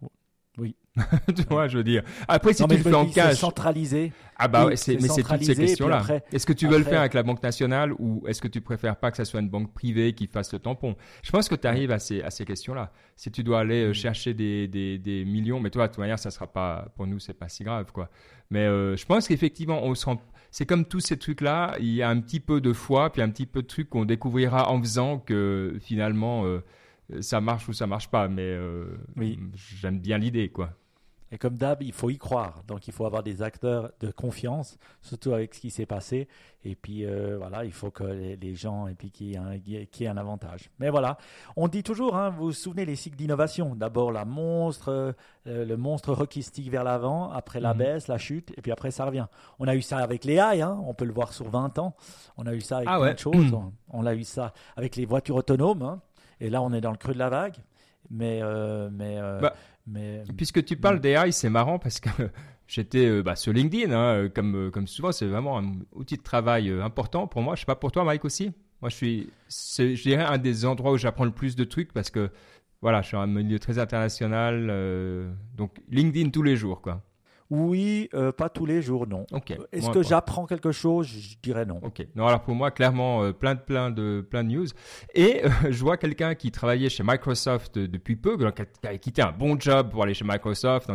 Oui. [laughs] tu vois, je veux dire. Après, si tu le fais en cash. centralisé. Ah bah mais c'est toutes ces questions-là. Est-ce que tu veux le faire avec la Banque nationale ou est-ce que tu préfères pas que ça soit une banque privée qui fasse le tampon? Je pense que tu arrives à ces, à ces questions-là. Si tu dois aller euh, chercher des, des, des, millions, mais toi, de toute manière, ça sera pas, pour nous, c'est pas si grave, quoi. Mais euh, je pense qu'effectivement, on se rend, c'est comme tous ces trucs-là, il y a un petit peu de foi, puis un petit peu de trucs qu'on découvrira en faisant que finalement, euh, ça marche ou ça marche pas. Mais oui. j'aime bien l'idée, quoi. Et comme d'hab, il faut y croire. Donc il faut avoir des acteurs de confiance, surtout avec ce qui s'est passé. Et puis euh, voilà, il faut que les, gens et puis qu'il y, ait un, avantage. Mais voilà, on dit toujours, hein, vous vous souvenez les cycles d'innovation? D'abord la monstre, euh, le monstre rockistique vers l'avant, après la mhm. baisse, la chute, et puis après ça revient. On a eu ça avec les AI, hein, on peut le voir sur 20 ans. On a eu ça avec ah plein de choses. On, a eu ça avec les voitures autonomes. Hein. Et là, on est dans le creux de la vague. Mais, euh, mais bah, mais, Puisque tu parles d'AI, c'est marrant parce que [laughs] j'étais euh, bah, sur LinkedIn, hein, euh, comme, euh, comme souvent, c'est vraiment un outil de travail important pour moi. Je sais pas pour toi, Mike aussi. Moi, je suis, je dirais, un des endroits où j'apprends le plus de trucs parce que voilà, je suis un milieu très international, donc LinkedIn tous les jours, quoi. Oui, euh, pas tous les jours, non. Euh, est-ce que j'apprends quelque chose? Je dirais non. Ok. Non, alors pour moi, clairement, euh, plein de plein de plein de news. Et [laughs] je vois quelqu'un qui travaillait chez Microsoft depuis peu, qui a, quitté un bon job pour aller chez Microsoft.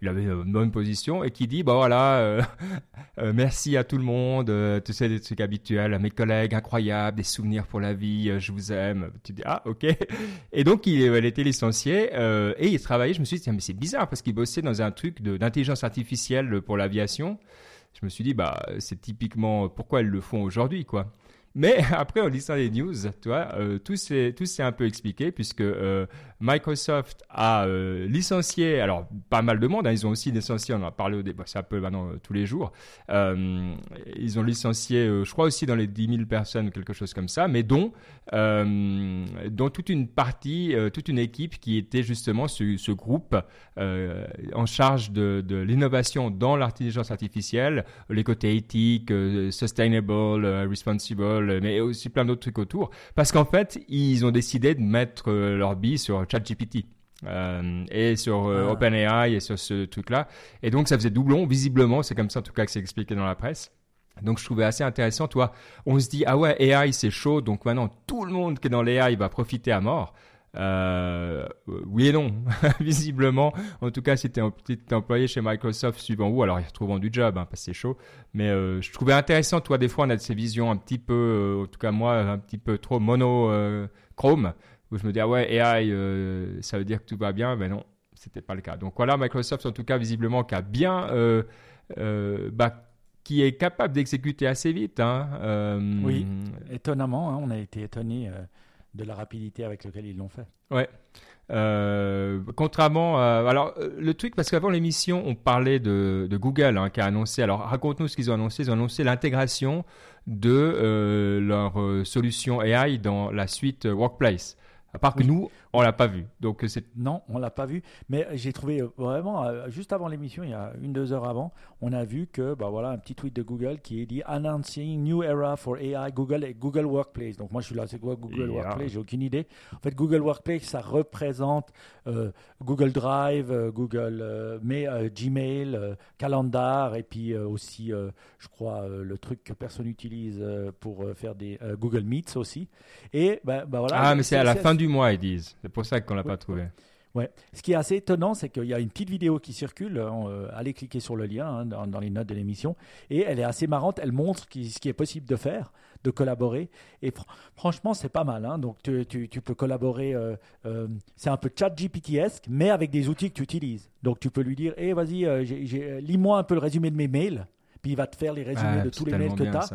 il avait une bonne position et qui dit, bah voilà, [laughs] merci à tout le monde. tu sais des trucs habituels, à mes collègues, incroyables, des souvenirs pour la vie. je vous aime. Tu dis ah ok. [laughs] Et donc il, elle était licenciée et il travaillait. Je me suis dit mais c'est bizarre parce qu'il bossait dans un truc d'intelligence artificielle pour l'aviation. Je me suis dit, bah, c'est typiquement pourquoi elles le font aujourd'hui, quoi. Mais [laughs] après, en lisant les news, tu vois, euh, tout s'est un peu expliqué puisque euh, Microsoft a euh, licencié, alors pas mal de monde, hein, ils ont aussi licencié, on en a parlé au début, c'est un peu maintenant tous les jours, ils ont licencié, je crois aussi dans les 10 000 personnes quelque chose comme ça, mais dont, dont toute une partie, toute une équipe qui était justement ce, ce groupe en charge de, de l'innovation dans l'intelligence artificielle, les côtés éthiques, sustainable, responsible, mais aussi plein d'autres trucs autour. Parce qu'en fait, ils ont décidé de mettre euh, leur bille sur ChatGPT. Euh, et sur euh, ah. OpenAI et sur ce truc-là. Et donc, ça faisait doublon, visiblement. C'est comme ça, en tout cas, que c'est expliqué dans la presse. Donc, je trouvais assez intéressant. Toi, on se dit, ah ouais, AI, c'est chaud. Donc, maintenant, tout le monde qui est dans l'AI va profiter à mort. Euh, oui et non, [laughs] visiblement. En tout cas, si tu es employé chez Microsoft, suivant où, alors ils retrouvent du job, hein, parce que c'est chaud. Mais euh, je trouvais intéressant, toi, des fois, on a ces visions un petit peu, euh, en tout cas moi, un petit peu trop monochrome, où je me dis, ah ouais, AI, ça veut dire que tout va bien, mais non, c'était pas le cas. Donc voilà, Microsoft, en tout cas, visiblement, qui a bien, bah, qui est capable d'exécuter assez vite. Hein, oui, étonnamment, hein, on a été étonné de la rapidité avec laquelle ils l'ont fait. Ouais. Euh, contrairement, à, alors euh, le truc parce qu'avant l'émission on parlait de, Google hein, qui a annoncé. Alors raconte-nous ce qu'ils ont annoncé. Ils ont annoncé l'intégration de euh, leur solution AI dans la suite Workplace. À part que nous, on l'a pas vu. Donc c'est non, on l'a pas vu. Mais j'ai trouvé euh, vraiment euh, juste avant l'émission, il y a une deux heures avant, on a vu que bah voilà un petit tweet de Google qui dit announcing new era for AI Google et Google Workplace. Donc moi je suis là, c'est quoi Google Workplace? J'ai aucune idée. En fait, Google Workplace ça représente euh, Google Drive, Google, mais Gmail, Calendar et puis aussi, je crois le truc que personne n'utilise pour faire des Google Meets aussi. Et bah, bah voilà. Ah mais c'est à la fin du mois ils disent. C'est pour ça qu'on l'a pas trouvé. Ouais. Ce qui est assez étonnant, c'est qu'il y a une petite vidéo qui circule. Euh, allez cliquer sur le lien hein, dans, les notes de l'émission. Et elle est assez marrante. Elle montre ce qui est possible de faire, de collaborer. Et franchement, c'est pas mal. Hein. Donc, tu, peux collaborer. Euh, euh, c'est un peu chat GPT-esque, mais avec des outils que tu utilises. Donc, tu peux lui dire Hé, vas-y, lis-moi un peu le résumé de mes mails. Puis, il va te faire les résumés de tous les mails que tu as.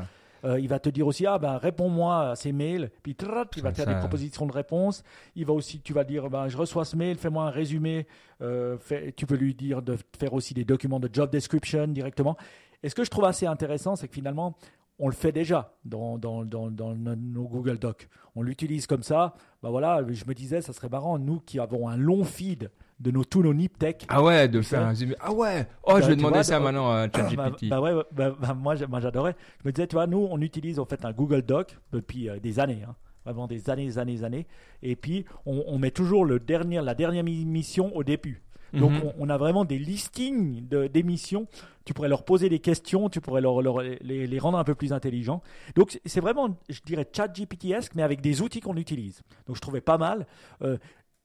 Euh, il va te dire aussi, ah ben réponds-moi à ces mails. Puis il va te faire des propositions de réponse. Il va aussi, tu vas dire, ben, je reçois ce mail, fais-moi un résumé. Euh, tu peux lui dire de faire aussi des documents de job description directement. Et ce que je trouve assez intéressant, c'est que finalement, on le fait déjà dans, dans, dans, dans nos Google Docs. On l'utilise comme ça. Ben voilà, je me disais, ça serait marrant, nous qui avons un long feed de nos tous nos Niptech. Ah ouais, de faire un. Ah ouais, oh, je bah, vais demander ça maintenant à bah, ChatGPT. Bah, ouais, bah, moi, j'adorais. Je me disais, tu vois, nous, on utilise en fait un Google Doc depuis euh, des années. Hein. Vraiment des années, des années, des années. Et puis, on, met toujours le dernier, la dernière mission au début. Donc, mhm. on, a vraiment des listings d'émissions. Tu pourrais leur poser des questions, tu pourrais leur, les, les, rendre un peu plus intelligents. Donc, c'est vraiment, je dirais, ChatGPT-esque, mais avec des outils qu'on utilise. Donc, je trouvais pas mal. Euh,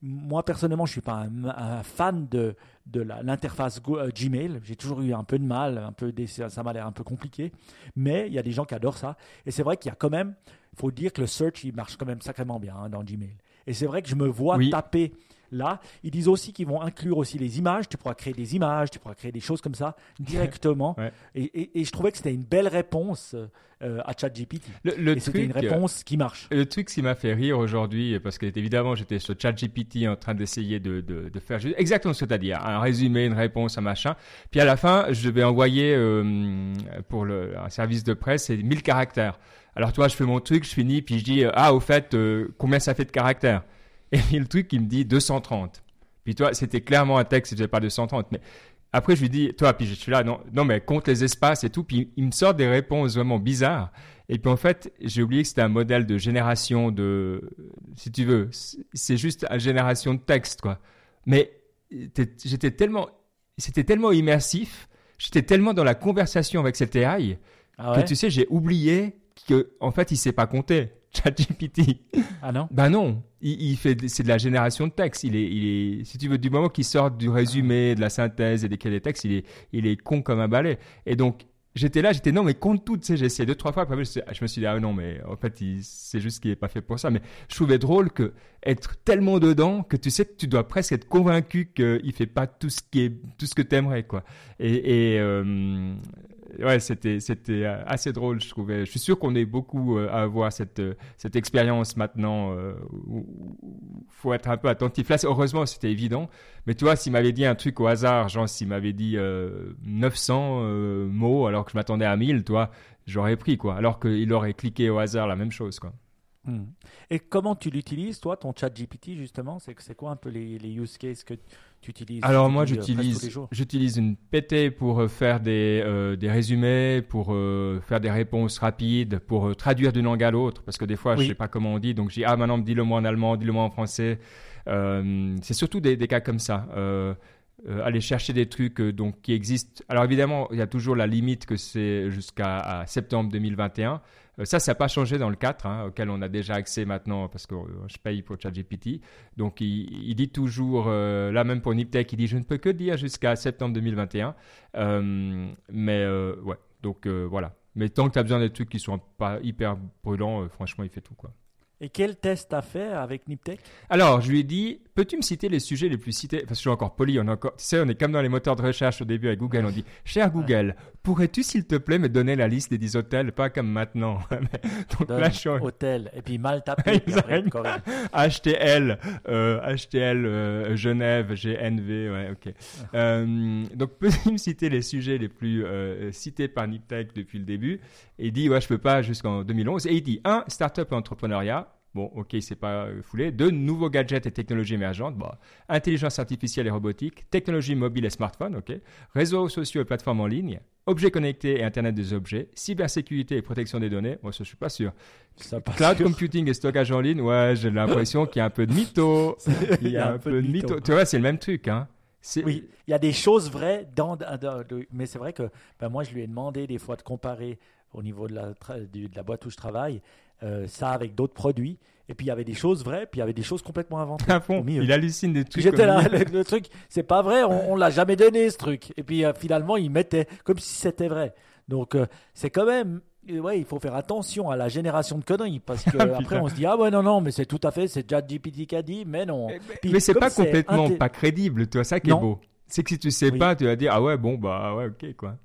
moi personnellement, je suis pas un, fan de, de l'interface euh, Gmail. J'ai toujours eu un peu de mal, un peu ça m'a l'air un peu compliqué. Mais il y a des gens qui adorent ça. Et c'est vrai qu'il y a quand même, il faut dire que le search, il marche quand même sacrément bien hein, dans Gmail. Et c'est vrai que je me vois taper là. Ils disent aussi qu'ils vont inclure aussi les images. Tu pourras créer des images, tu pourras créer des choses comme ça [laughs] directement. et, et, je trouvais que c'était une belle réponse euh, à ChatGPT. Le, et c'était une réponse qui marche. Le truc qui m'a fait rire aujourd'hui, parce que évidemment j'étais sur ChatGPT en train d'essayer de, de, de, faire exactement ce que tu as dit, hein, un résumé, une réponse, un machin. Puis à la fin, je vais envoyer euh, pour le, un service de presse, c'est 1000 caractères. Alors toi, je fais mon truc, je finis, puis je dis, ah, au fait, euh, combien ça fait de caractères? Et le truc, il me dit 230. Puis toi, c'était clairement un texte, c'était pas 230. Mais après, je lui dis, toi, puis je suis là, non, non, mais compte les espaces et tout. Puis il me sort des réponses vraiment bizarres. Et puis en fait, j'ai oublié que c'était un modèle de génération de, si tu veux, c'est juste une génération de texte, quoi. Mais j'étais tellement, c'était tellement immersif, j'étais tellement dans la conversation avec cette AI ah que tu sais, j'ai oublié que en fait, il sait pas compter. ChatGPT. Ah non? Ben non. Il, fait, c'est de la génération de texte. Il est, il est, si tu veux, du moment qu'il sort du résumé, de la synthèse et des des textes, il est, il est con comme un balai. Et donc, j'étais là, j'étais non, mais compte tout, tu sais, j'ai essayé deux, trois fois. Après, je, me suis dit, ah non, mais en fait, c'est juste qu'il n'est pas fait pour ça. Mais je trouvais drôle que être tellement dedans que tu sais que tu dois presque être convaincu qu'il fait pas tout ce qui est, tout ce que t'aimerais, quoi. Et, et euh, ouais, c'était c'était euh, assez drôle, je trouvais. Je suis sûr qu'on est beaucoup euh, à avoir cette euh, cette expérience maintenant. Où, faut être un peu attentif. Là, heureusement, c'était évident. Mais tu vois, s'il m'avait dit un truc au hasard, genre s'il m'avait dit 900 mots alors que je m'attendais à 1000, toi, j'aurais pris quoi. Alors qu'il aurait cliqué au hasard la même chose quoi. Hmm. Et comment tu l'utilises, toi, ton chat GPT, justement? C'est quoi un peu les, les use cases que tu utilises? Alors moi, euh, j'utilise j'utilise une PT pour euh, faire des, euh, des résumés, pour faire des réponses rapides, pour traduire d'une langue à l'autre, parce que des fois, je je sais pas comment on dit, donc je dis ah maintenant dis-le moi en allemand, dis-le moi en français. c'est surtout des, des, cas comme ça. aller chercher des trucs donc qui existent. Alors évidemment, il y a toujours la limite que c'est jusqu'à septembre 2021. Euh, ça, ça n'a pas changé dans le 4, hein, auquel on a déjà accès maintenant parce que euh, je paye pour ChatGPT. Donc, il, dit toujours, euh, là même pour Niptech, il dit je ne peux que dire jusqu'à septembre 2021. mais ouais, donc voilà. Mais tant que tu as besoin des trucs qui sont pas hyper brûlants, franchement, il fait tout quoi. Et quel test as fait avec Niptech? Alors, je lui ai dit, peux-tu me citer les sujets les plus cités? Parce que je suis encore poli, on, encore, tu sais, on est comme dans les moteurs de recherche au début avec Google, on dit, cher Google, pourrais-tu s'il te plaît me donner la liste des 10 hôtels, pas comme maintenant [laughs] Donc là, je suis... Hôtel, et puis mal [laughs] tapé. HTL, euh, HTL euh, Genève, GNV, ouais, ok. euh, donc, peux-tu [laughs] me citer les sujets les plus euh, cités par Niptech depuis le début? Et il dit, ouais, je peux pas jusqu'en 2011. Et il dit, un, startup et entrepreneuriat. Bon, ok, c'est pas euh, foulé. Deux, nouveaux gadgets et technologies émergentes. Bon, intelligence artificielle et robotique, technologie mobile et smartphone, ok. Réseaux sociaux et plateformes en ligne, objets connectés et Internet des objets, cybersécurité et protection des données. Moi, ça, je suis pas sûr. Cloud computing et stockage en ligne. Ouais, j'ai l'impression qu'il y a un peu de mytho. [laughs] Il y a un, peu de mytho. Tu vois, c'est le même truc, hein. Oui, il y a des choses vraies dans, mais c'est vrai que ben moi je lui ai demandé des fois de comparer au niveau de la, de la boîte où je travaille euh, ça avec d'autres produits. Et puis il y avait des choses vraies, puis il y avait des choses complètement inventées. À fond, il hallucine des trucs. J'étais là, [laughs] le, truc, c'est pas vrai, on, l'a jamais donné ce truc. Et puis euh, finalement, il mettait comme si c'était vrai. Donc euh, c'est quand même, ouais, il faut faire attention à la génération de conneries parce que [laughs] après on se dit ah ouais non non, mais c'est tout à fait, c'est déjà GPT qui a dit, mais non. Eh, mais, c'est pas complètement pas crédible, tu vois ça qui est beau. C'est que si tu sais pas, tu vas dire ah ouais bon bah ouais ok quoi.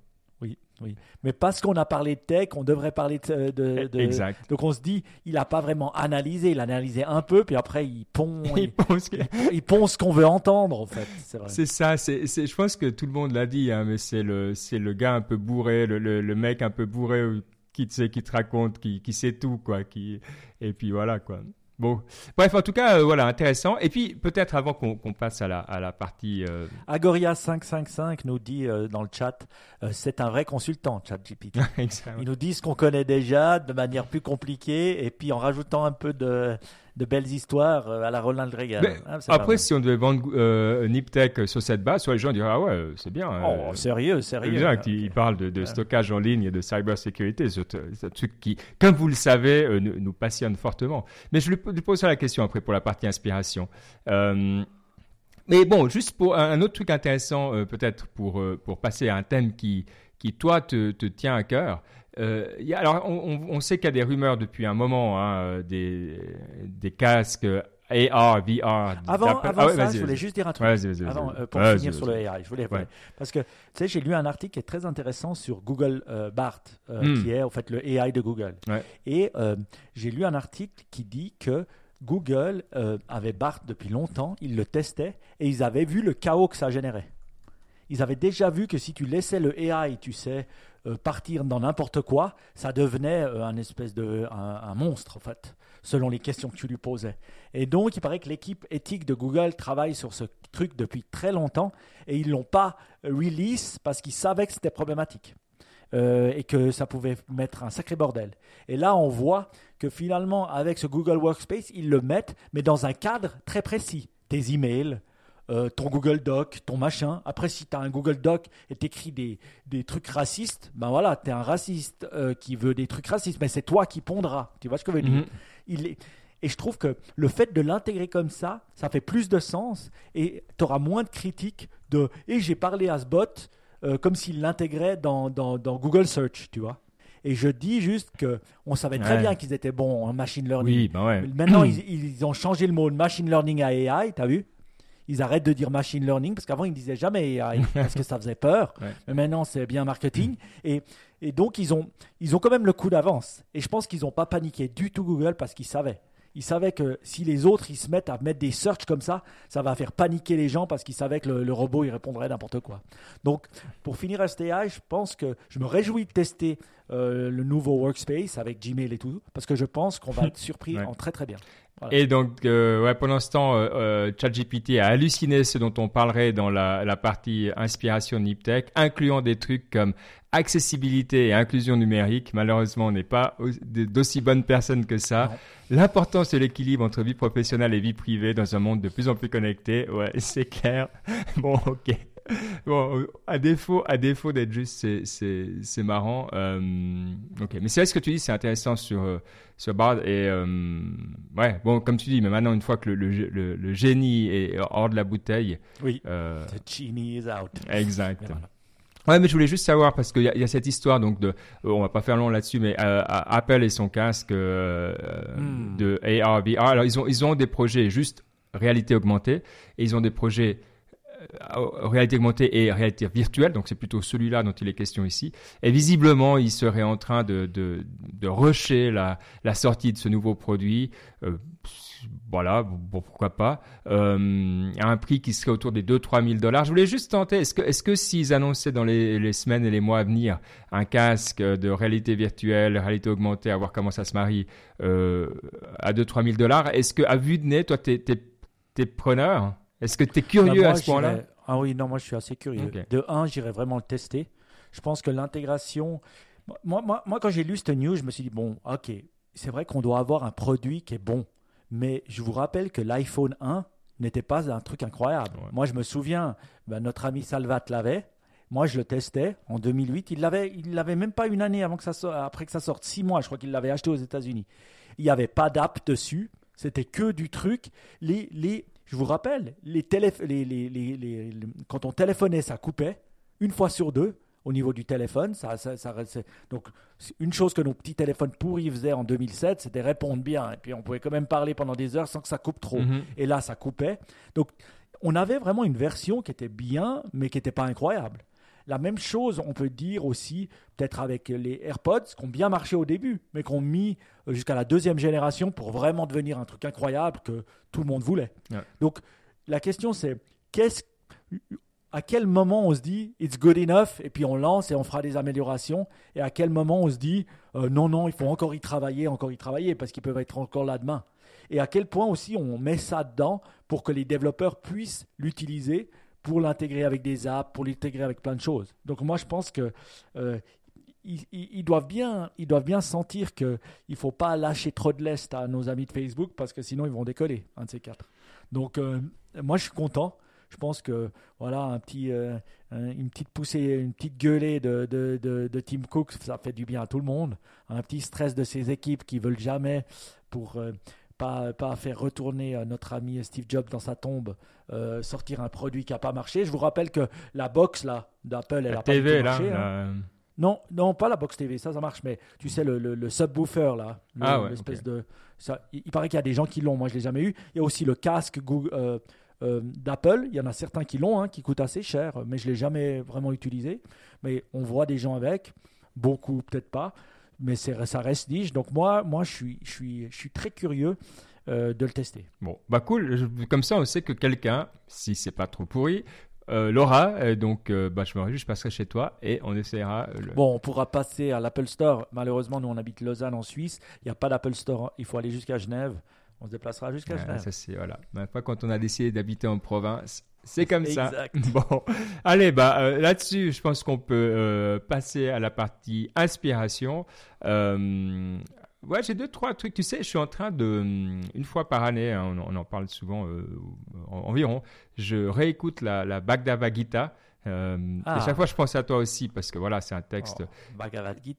Oui. Mais parce qu'on a parlé de tech, on devrait parler de. de, de... Exact. Donc on se dit, il n'a pas vraiment analysé, il a analysé un peu, puis après il pond. [laughs] il, pense il pond ce qu'on veut entendre, en fait. C'est ça, c'est, je pense que tout le monde l'a dit, hein, mais c'est le, c'est le gars un peu bourré, le, le, mec un peu bourré qui, te, qui te raconte, qui, qui sait tout, quoi. Qui... Et puis voilà, quoi. Bon, bref, en tout cas, euh, voilà, intéressant. Et puis, peut-être avant qu'on passe à la, à la partie. Euh... Agoria555 nous dit euh, dans le chat euh, c'est un vrai consultant, ChatGPT. [laughs] Il nous dit ce qu'on connaît déjà de manière plus compliquée et puis en rajoutant un peu de, de belles histoires euh, à la Ronald Reagan. Ah, après, si on devait vendre euh, Niptech sur cette base, soit les gens diraient Ah ouais, c'est bien. Oh, sérieux, sérieux. C'est bien qu'il parle de, stockage en ligne et de cybersécurité. C'est un truc qui, comme vous le savez, nous, passionne fortement. Mais je lui, pose ça la question après pour la partie inspiration. Mais bon, juste pour un autre truc intéressant, euh, peut-être pour, euh, pour passer à un thème qui, qui toi, te, te tient à cœur. Euh, y a, alors, on, on sait qu'il y a des rumeurs depuis un moment, hein, des, des casques AR, VR. Avant, avant ah ça, je voulais juste dire un truc. avant, pour finir sur le AI, je voulais, parce que tu sais, j'ai lu un article qui est très intéressant sur Google BART, hmm. qui est en fait le AI de Google. Et j'ai lu un article qui dit que Google euh, avait BART depuis longtemps, ils le testaient et ils avaient vu le chaos que ça générait. Ils avaient déjà vu que si tu laissais le AI, tu sais, euh, partir dans n'importe quoi, ça devenait euh, un espèce de un, monstre en fait, selon les questions que tu lui posais. Et donc, il paraît que l'équipe éthique de Google travaille sur ce truc depuis très longtemps et ils l'ont pas release parce qu'ils savaient que c'était problématique. et que ça pouvait mettre un sacré bordel. Et là, on voit que finalement, avec ce Google Workspace, ils le mettent, mais dans un cadre très précis. Tes emails, euh, ton Google Doc, ton machin. Après, si tu as un Google Doc et t'écris des, des trucs racistes, ben voilà, tu es un raciste euh, qui veut des trucs racistes, mais c'est toi qui pondras. Tu vois ce que je veux dire? Mhm. Il est... Et je trouve que le fait de l'intégrer comme ça, ça fait plus de sens et tu auras moins de critiques de et eh, j'ai parlé à ce bot euh, comme s'il l'intégrait dans, dans, dans Google Search, tu vois? Et je dis juste que on savait très bien qu'ils étaient bons en machine learning. Oui, bah ouais. Maintenant, [clears throat] ils, ont changé le mot de machine learning à AI, t'as vu? Ils arrêtent de dire machine learning parce qu'avant, ils ne disaient jamais AI [laughs] parce que ça faisait peur. Mais maintenant, c'est bien marketing. Et, et donc, ils ont, ils ont quand même le coup d'avance. Et je pense qu'ils n'ont pas paniqué du tout Google parce qu'ils savaient ils savaient que si les autres ils se mettent à mettre des searches comme ça, ça va faire paniquer les gens parce qu'ils savaient que le, robot il répondrait n'importe quoi. Donc pour finir STI, je pense que je me réjouis de tester euh, le nouveau workspace avec Gmail et tout parce que je pense qu'on va être [laughs] surpris en très très bien. Et donc, euh, ouais, pour l'instant, euh, euh, ChatGPT a halluciné ce dont on parlerait dans la, la partie inspiration Niptech, incluant des trucs comme accessibilité et inclusion numérique. Malheureusement, on n'est pas d'aussi bonnes personnes que ça. L'importance de l'équilibre entre vie professionnelle et vie privée dans un monde de plus en plus connecté. Ouais, [laughs] c'est clair. Bon, ok. Bon, à défaut, à défaut d'être juste, c'est marrant. Euh, ok, mais c'est vrai ce que tu dis, c'est intéressant sur euh, sur Bard et euh, ouais, bon, comme tu dis, mais maintenant une fois que le, le, le, génie est hors de la bouteille, oui, the genie is out. Exact. Ouais, mais je voulais juste savoir parce qu'il y, y, a cette histoire donc de, on va pas faire long là-dessus, mais Apple et son casque hmm. de AR VR. Alors ils ont ils ont des projets juste réalité augmentée et ils ont des projets euh, réalité augmentée et réalité virtuelle, donc c'est plutôt celui-là dont il est question ici. Et visiblement, il serait en train de, de, de rusher la, la sortie de ce nouveau produit. Euh, voilà, pourquoi pas, euh, à un prix qui serait autour des 2-3 000 dollars. Je voulais juste tenter, est-ce que, est-ce que s'ils annonçaient dans les, semaines et les mois à venir un casque de réalité virtuelle, réalité augmentée, à voir comment ça se marie, euh, à 2-3 000 dollars, est-ce que, à vue de nez, toi, t'es, t'es, t'es preneur? Est-ce que tu es curieux bah, à ce point-là Ah oui, non, moi je suis assez curieux. De un, j'irai vraiment le tester. Je pense que l'intégration. Moi, moi, moi, quand j'ai lu cette news, je me suis dit, bon, ok, c'est vrai qu'on doit avoir un produit qui est bon. Mais je vous rappelle que l'iPhone 1 n'était pas un truc incroyable. Moi, je me souviens, ben, notre ami Salvat l'avait. Moi, je le testais en 2008. Il l'avait, il l'avait même pas une année avant que ça après que ça sorte. Six mois, je crois qu'il l'avait acheté aux États-Unis. Il n'y avait pas d'app dessus. C'était que du truc. Les, les, je vous rappelle, les les, quand on téléphonait, ça coupait une fois sur deux au niveau du téléphone. Ça, ça, donc, une chose que nos petits téléphones pourris faisaient en 2007, c'était répondre bien. Et puis, on pouvait quand même parler pendant des heures sans que ça coupe trop. Mhm. Et là, ça coupait. Donc, on avait vraiment une version qui était bien, mais qui n'était pas incroyable. La même chose, on peut dire aussi, peut-être avec les AirPods, qui ont bien marché au début, mais qui ont mis euh, jusqu'à la deuxième génération pour vraiment devenir un truc incroyable que tout le monde voulait. Donc, la question, c'est qu'est-ce à quel moment on se dit it's good enough et puis on lance et on fera des améliorations et à quel moment on se dit euh, non non il faut encore y travailler encore y travailler parce qu'ils peuvent être encore là demain et à quel point aussi on met ça dedans pour que les développeurs puissent l'utiliser pour l'intégrer avec des apps pour l'intégrer avec plein de choses donc moi je pense que euh, ils, doivent bien, ils doivent bien sentir qu'il ne faut pas lâcher trop de lest à nos amis de Facebook parce que sinon ils vont décoller, un de ces quatre. Donc euh, moi je suis content je pense que voilà un petit, euh, une petite poussée, une petite gueulée de, de, de, Tim Cook, ça fait du bien à tout le monde. Un petit stress de ces équipes qui veulent jamais pour pas, pas faire retourner euh, notre ami Steve Jobs dans sa tombe, sortir un produit qui n'a pas marché. Je vous rappelle que la box là d'Apple, elle a pas marché. Hein. Non, non, pas la box TV, ça, ça marche, mais tu sais, le, le, subwoofer, là, ah l'espèce de... Ça, il, paraît qu'il y a des gens qui l'ont, moi je ne l'ai jamais eu. Il y a aussi le casque Google, euh, d'Apple. Il y en a certains qui l'ont, hein, qui coûtent assez cher, mais je ne l'ai jamais vraiment utilisé. Mais on voit des gens avec, beaucoup peut-être pas, mais ça reste niche. Donc moi, moi je, suis, je, suis, je suis très curieux euh, de le tester. Bon, bah cool. Comme ça, on sait que quelqu'un, si c'est pas trop pourri, euh, Laura, donc bah, je me je passerai chez toi et on essaiera. Bon, on pourra passer à l'Apple Store. Malheureusement, nous on habite Lausanne en Suisse. Il n'y a pas d'Apple Store. Il faut aller jusqu'à Genève on se déplacera jusqu'à Genève. Ça, c'est, voilà. Pas quand on a décidé d'habiter en province. C'est comme ça. [laughs] Bon, allez, bah euh, là-dessus, je pense qu'on peut euh, passer à la partie inspiration. Euh, ouais, j'ai deux trois trucs. Tu sais, je suis en train de une fois par année, hein, on, en parle souvent environ. Je réécoute la, la Bhagavad Gita. Euh, et ah. chaque fois, je pense à toi aussi parce que voilà, c'est un texte. Oh,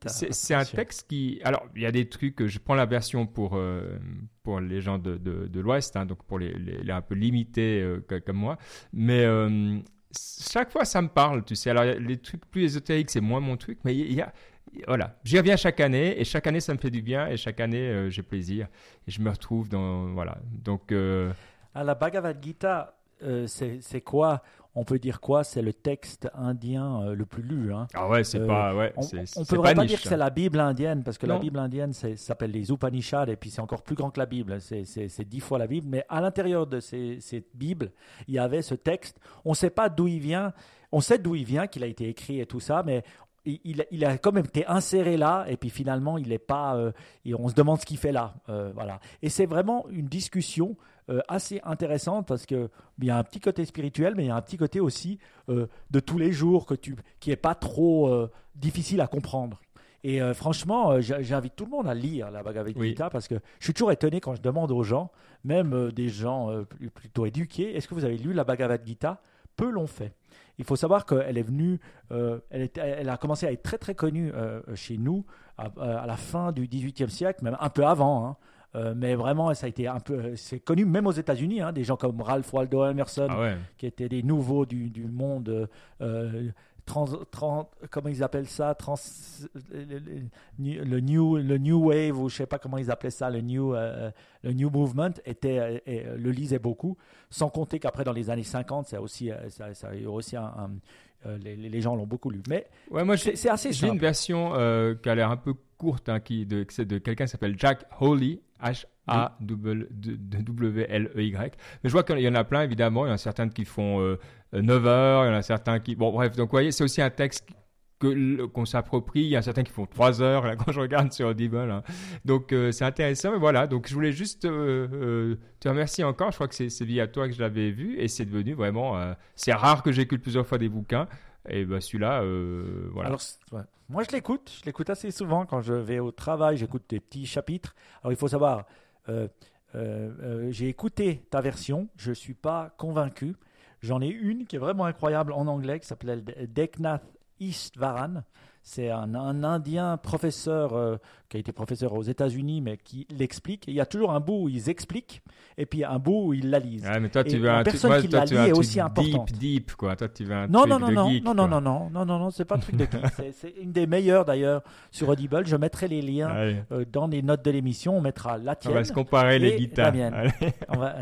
c'est un texte qui. Alors, il y a des trucs. Je prends la version pour euh, pour les gens de, de, l'Ouest, hein, donc pour les, les, un peu limités euh, comme moi. Mais chaque fois, ça me parle, tu sais. Alors, les trucs plus ésotériques, c'est moins mon truc, mais il y a. Voilà, j'y reviens chaque année et chaque année ça me fait du bien et chaque année j'ai plaisir et je me retrouve dans voilà donc. À la Bhagavad Gita, c'est quoi? On peut dire quoi? C'est le texte indien euh, le plus lu. Hein. Ah ouais, c'est pas. Ouais, on, ne peut pas, dire que c'est la Bible indienne, parce que la Bible indienne s'appelle les Upanishads, et puis c'est encore plus grand que la Bible. C'est dix fois la Bible. Mais à l'intérieur de ces, cette Bible, il y avait ce texte. On ne sait pas d'où il vient. On sait d'où il vient, qu'il a été écrit et tout ça, mais il, il, a quand même été inséré là, et puis finalement, il n'est pas. Euh, et on se demande ce qu'il fait là. Euh, voilà. Et c'est vraiment une discussion euh, assez intéressante parce qu'il y a un petit côté spirituel, mais il y a un petit côté aussi euh, de tous les jours que tu, qui n'est pas trop euh, difficile à comprendre. Et franchement, j'invite tout le monde à lire la Bhagavad Gita parce que je suis toujours étonné quand je demande aux gens, même des gens plutôt éduqués, est-ce que vous avez lu la Bhagavad Gita? Peu l'ont fait. Il faut savoir qu'elle est venue, elle, elle, a commencé à être très très connue chez nous à, à, la fin du XVIIIe siècle, même un peu avant. Hein. Euh, mais vraiment, ça a été un peu, euh, c'est connu même aux États-Unis, hein, des gens comme Ralph Waldo Emerson, ah qui étaient des nouveaux du, du monde. Euh, trans, comment ils appellent ça trans, le, new le new wave ou je sais pas comment ils appelaient ça le new le new movement était le lisait beaucoup sans compter qu'après dans les années 50 ça aussi ça, ça a eu aussi un, les, les, gens l'ont beaucoup lu mais ouais, moi c'est assez j'ai une version qui a l'air un peu courte hein, qui de, de quelqu'un qui s'appelle Jack Holy H-A-W-L-E-Y. Mais je vois qu'il y en a plein, évidemment. Il y en a certains qui font 9 euh, heures, il y en a certains qui. Bon, bref, donc vous voyez, c'est aussi un texte qu'on s'approprie. Il y en a certains qui font 3 heures, là, [laughs] quand je regarde sur Audible. Hein. Donc, euh, c'est intéressant. Mais voilà, donc je voulais juste euh, te remercier encore. Je crois que c'est via toi que je l'avais vu et c'est devenu vraiment. c'est rare que j'écoute plusieurs fois des bouquins. Et bah, celui-là, voilà. Alors, moi, je l'écoute. Je l'écoute assez souvent quand je vais au travail. J'écoute des petits chapitres. Alors, il faut savoir, euh, euh, euh, j'ai écouté ta version. Je ne suis pas convaincu. J'en ai une qui est vraiment incroyable en anglais qui s'appelle Deknath Istvaran. C'est un, Indien professeur euh, qui a été professeur aux États-Unis, mais qui l'explique. Il y a toujours un bout où ils expliquent, et puis un bout où ils la lisent. mais toi, tu veux un personne truc, qui la lit est aussi importante. Deep, deep, quoi. Toi, tu veux un non, truc non, non, de non, geek, non, non, non, non, non, non, non, c'est pas un truc de geek. c'est une des meilleures d'ailleurs sur Audible. Je mettrai les liens euh, dans les notes de l'émission. On mettra la tienne. On va se comparer les guitares. La mienne. On va,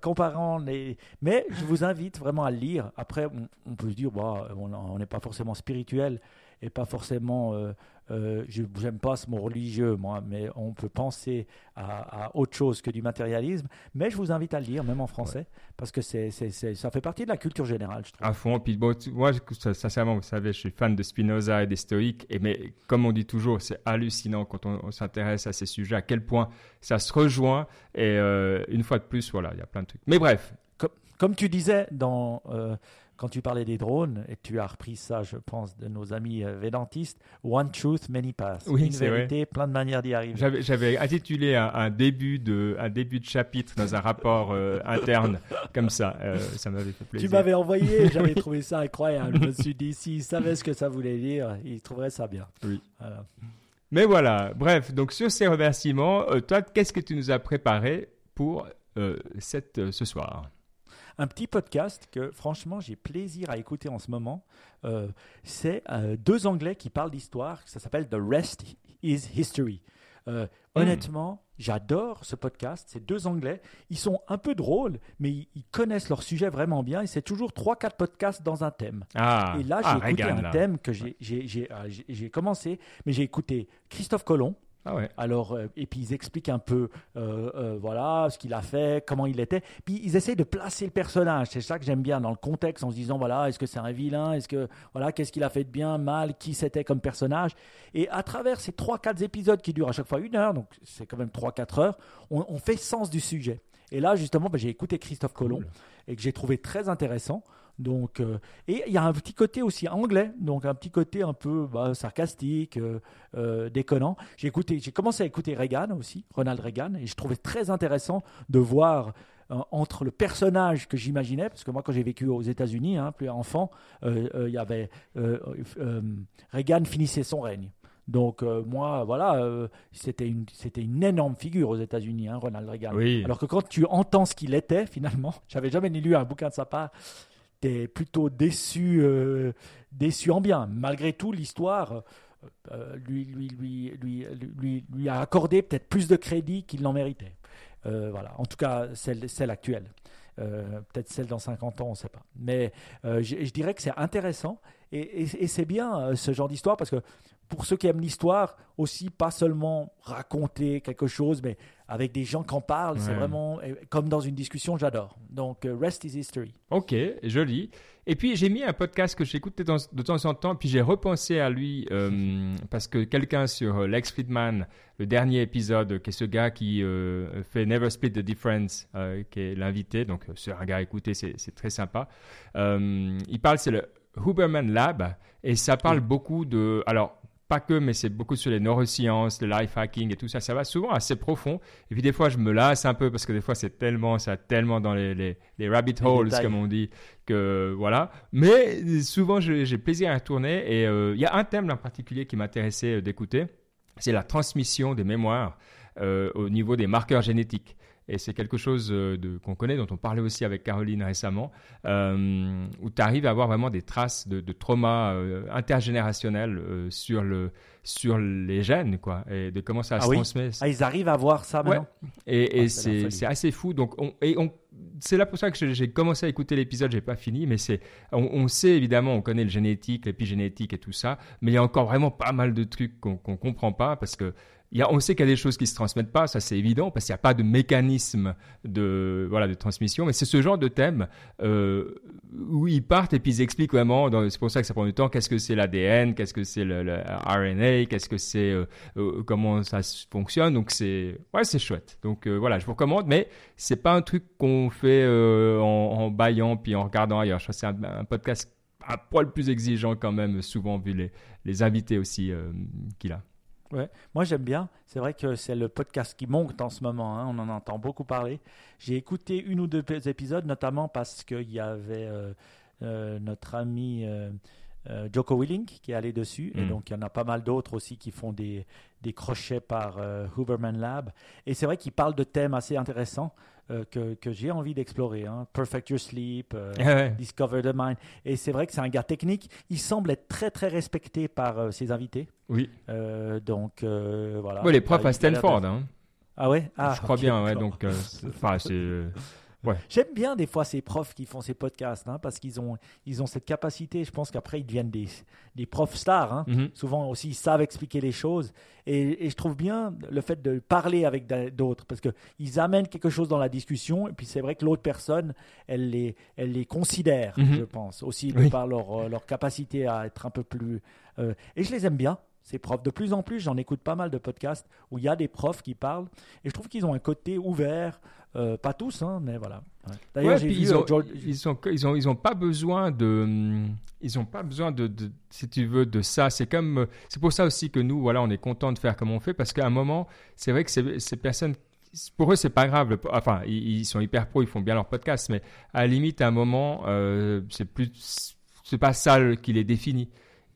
comparant les. Mais je vous invite vraiment à lire. Après, on, peut se dire, bah, on n'est pas forcément spirituel et pas forcément euh, euh, je n'aime pas ce mot religieux, moi, mais on peut penser à, autre chose que du matérialisme. Mais je vous invite à le lire, même en français, parce que c'est, ça fait partie de la culture générale, je trouve. À fond. Puis bon, moi, sincèrement, vous savez, je suis fan de Spinoza et des stoïques. Et mais comme on dit toujours, c'est hallucinant quand on, s'intéresse à ces sujets, à quel point ça se rejoint. Et euh, une fois de plus, voilà, il y a plein de trucs. Mais bref. Comme, comme tu disais dans. Euh, quand tu parlais des drones, et tu as repris ça, je pense, de nos amis euh, védantistes, One Truth, Many Paths. Oui, Une vérité, plein de manières d'y arriver. J'avais intitulé un, début de, un début de chapitre dans un rapport euh, interne, comme ça. Euh, ça m'avait fait plaisir. Tu m'avais envoyé, [laughs] j'avais trouvé ça incroyable. Je me suis dit, s'il savait ce que ça voulait dire, il trouverait ça bien. Oui. Mais voilà, bref, donc sur ces remerciements, toi, qu'est-ce que tu nous as préparé pour cette, ce soir? Un petit podcast que franchement j'ai plaisir à écouter en ce moment. Euh, c'est euh, deux Anglais qui parlent d'histoire. Ça s'appelle The Rest is History. Euh, hmm. Honnêtement, j'adore ce podcast. C'est deux Anglais. Ils sont un peu drôles, mais ils, connaissent leur sujet vraiment bien. Et c'est toujours trois, quatre podcasts dans un thème. Ah, et là, j'ai ah, écouté un thème que j'ai commencé, mais j'ai écouté Christophe Colomb. Ah Alors, euh, et puis ils expliquent un peu, euh, euh, voilà, ce qu'il a fait, comment il était. Puis ils essayent de placer le personnage. C'est ça que j'aime bien dans le contexte, en se disant, voilà, est-ce que c'est un vilain? Est-ce que, voilà, qu'est-ce qu'il a fait de bien, mal? Qui c'était comme personnage? Et à travers ces 3-4 épisodes qui durent à chaque fois une heure, donc c'est quand même 3-4 heures, on, fait sens du sujet. Et là, justement, ben, j'ai écouté Christophe Colomb et que j'ai trouvé très intéressant. Donc, euh, et il y a un petit côté aussi anglais, donc un petit côté un peu bah, sarcastique, euh, euh, déconnant. J'ai écouté, j'ai commencé à écouter Reagan aussi, Ronald Reagan, et je trouvais très intéressant de voir entre le personnage que j'imaginais, parce que moi quand j'ai vécu aux États-Unis, hein, plus enfant, il y avait Reagan finissait son règne. Donc moi, voilà, c'était une c'était une énorme figure aux États-Unis, hein, Ronald Reagan. Alors que quand tu entends ce qu'il était finalement, [laughs] j'avais jamais lu un bouquin de sa part plutôt déçu, euh, déçu en bien. Malgré tout, l'histoire euh, lui, lui, lui, lui, lui, lui, a accordé peut-être plus de crédit qu'il n'en méritait. Euh, voilà. En tout cas, celle, celle actuelle. peut-être celle dans 50 ans, on ne sait pas. Mais je, dirais que c'est intéressant et c'est bien ce genre d'histoire parce que pour ceux qui aiment l'histoire, aussi pas seulement raconter quelque chose, mais avec des gens qui en parlent, c'est vraiment comme dans une discussion, j'adore. Donc, euh, Rest is History. Ok, joli. Et puis, j'ai mis un podcast que j'écoutais de temps en temps, puis j'ai repensé à lui euh, parce que quelqu'un sur euh, Lex Friedman, le dernier épisode, qui est ce gars qui fait Never Split the Difference, qui est l'invité, donc c'est un gars, écoutez, c'est très sympa. il parle, c'est le Huberman Lab, et ça parle beaucoup de. Alors, pas que, mais c'est beaucoup sur les neurosciences, le life hacking et tout ça. Ça va souvent assez profond. Et puis des fois, je me lasse un peu parce que des fois, c'est tellement, ça tellement dans les, les, rabbit holes, comme on dit, que voilà. Mais souvent, j'ai plaisir à tourner. Et euh, il y a un thème en particulier qui m'intéressait euh, d'écouter. C'est la transmission des mémoires euh, au niveau des marqueurs génétiques. Et c'est quelque chose euh, qu'on connaît, dont on parlait aussi avec Caroline récemment, euh, où tu arrives à avoir vraiment des traces de, de trauma euh, intergénérationnel sur, le, sur les gènes, quoi, et de comment ça ah se oui. transmet. Ah, ils arrivent à voir ça maintenant Et, et ah, c'est assez fou. Donc, on, et on, c'est là pour ça que j'ai commencé à écouter l'épisode, j'ai pas fini, mais c'est, on, on, sait évidemment, on connaît le génétique, l'épigénétique et tout ça, mais il y a encore vraiment pas mal de trucs qu'on ne comprend pas parce que on sait qu'il y a des choses qui se transmettent pas, ça c'est évident, parce qu'il n'y a pas de mécanisme de, voilà, de transmission, mais c'est ce genre de thème euh, où ils partent et puis ils expliquent vraiment, c'est pour ça que ça prend du temps, qu'est-ce que c'est l'ADN, qu'est-ce que c'est le, RNA, qu'est-ce que c'est, euh, euh, comment ça fonctionne, donc c'est, ouais, c'est chouette. Donc voilà, je vous recommande, mais c'est pas un truc qu'on fait en, en baillant puis en regardant ailleurs. Je crois que c'est un, podcast à poil plus exigeant quand même, souvent vu les, les invités aussi qu'il a. Ouais. Moi, j'aime bien. C'est vrai que c'est le podcast qui monte en ce moment. Hein. On en entend beaucoup parler. J'ai écouté une ou deux épisodes, notamment parce qu'il y avait euh, euh, notre ami euh, Joko Willing qui est allé dessus. Et mm. donc, il y en a pas mal d'autres aussi qui font des, des crochets par Huberman Lab. Et c'est vrai qu'il parle de thèmes assez intéressants. Euh, que, que j'ai envie d'explorer. Hein. Perfect Your Sleep, euh, ah Discover the Mind. Et c'est vrai que c'est un gars technique. Il semble être très très respecté par euh, ses invités. Oui. donc voilà. Oui, les profs à Stanford. Hein. Ah ouais? Ah, Je crois bien, ouais. Donc, enfin, c'est. [laughs] J'aime bien des fois ces profs qui font ces podcasts hein, parce qu'ils ont, ils ont cette capacité. Je pense qu'après, ils deviennent des, des profs stars. Hein. Mhm. Souvent aussi, ils savent expliquer les choses. Et, et, je trouve bien le fait de parler avec d'autres parce qu'ils amènent quelque chose dans la discussion. Et puis, c'est vrai que l'autre personne, elle les, elle les considère, mhm. je pense, aussi par leur, euh, leur capacité à être un peu plus. Euh, et je les aime bien ces profs. De plus en plus, j'en écoute pas mal de podcasts où il y a des profs qui parlent et je trouve qu'ils ont un côté ouvert, euh, pas tous, hein, mais voilà. D'ailleurs, ils, ont, ils, ont, ils, ont, ils ont pas besoin de, ils ont pas besoin de, si tu veux, de ça. C'est comme, c'est pour ça aussi que nous, voilà, on est content de faire comme on fait parce qu'à un moment, c'est vrai que ces, ces personnes pour eux, c'est pas grave. Enfin, ils, sont hyper pro, ils font bien leur podcast, mais à la limite, à un moment, euh, c'est plus, c'est pas ça qui les définit.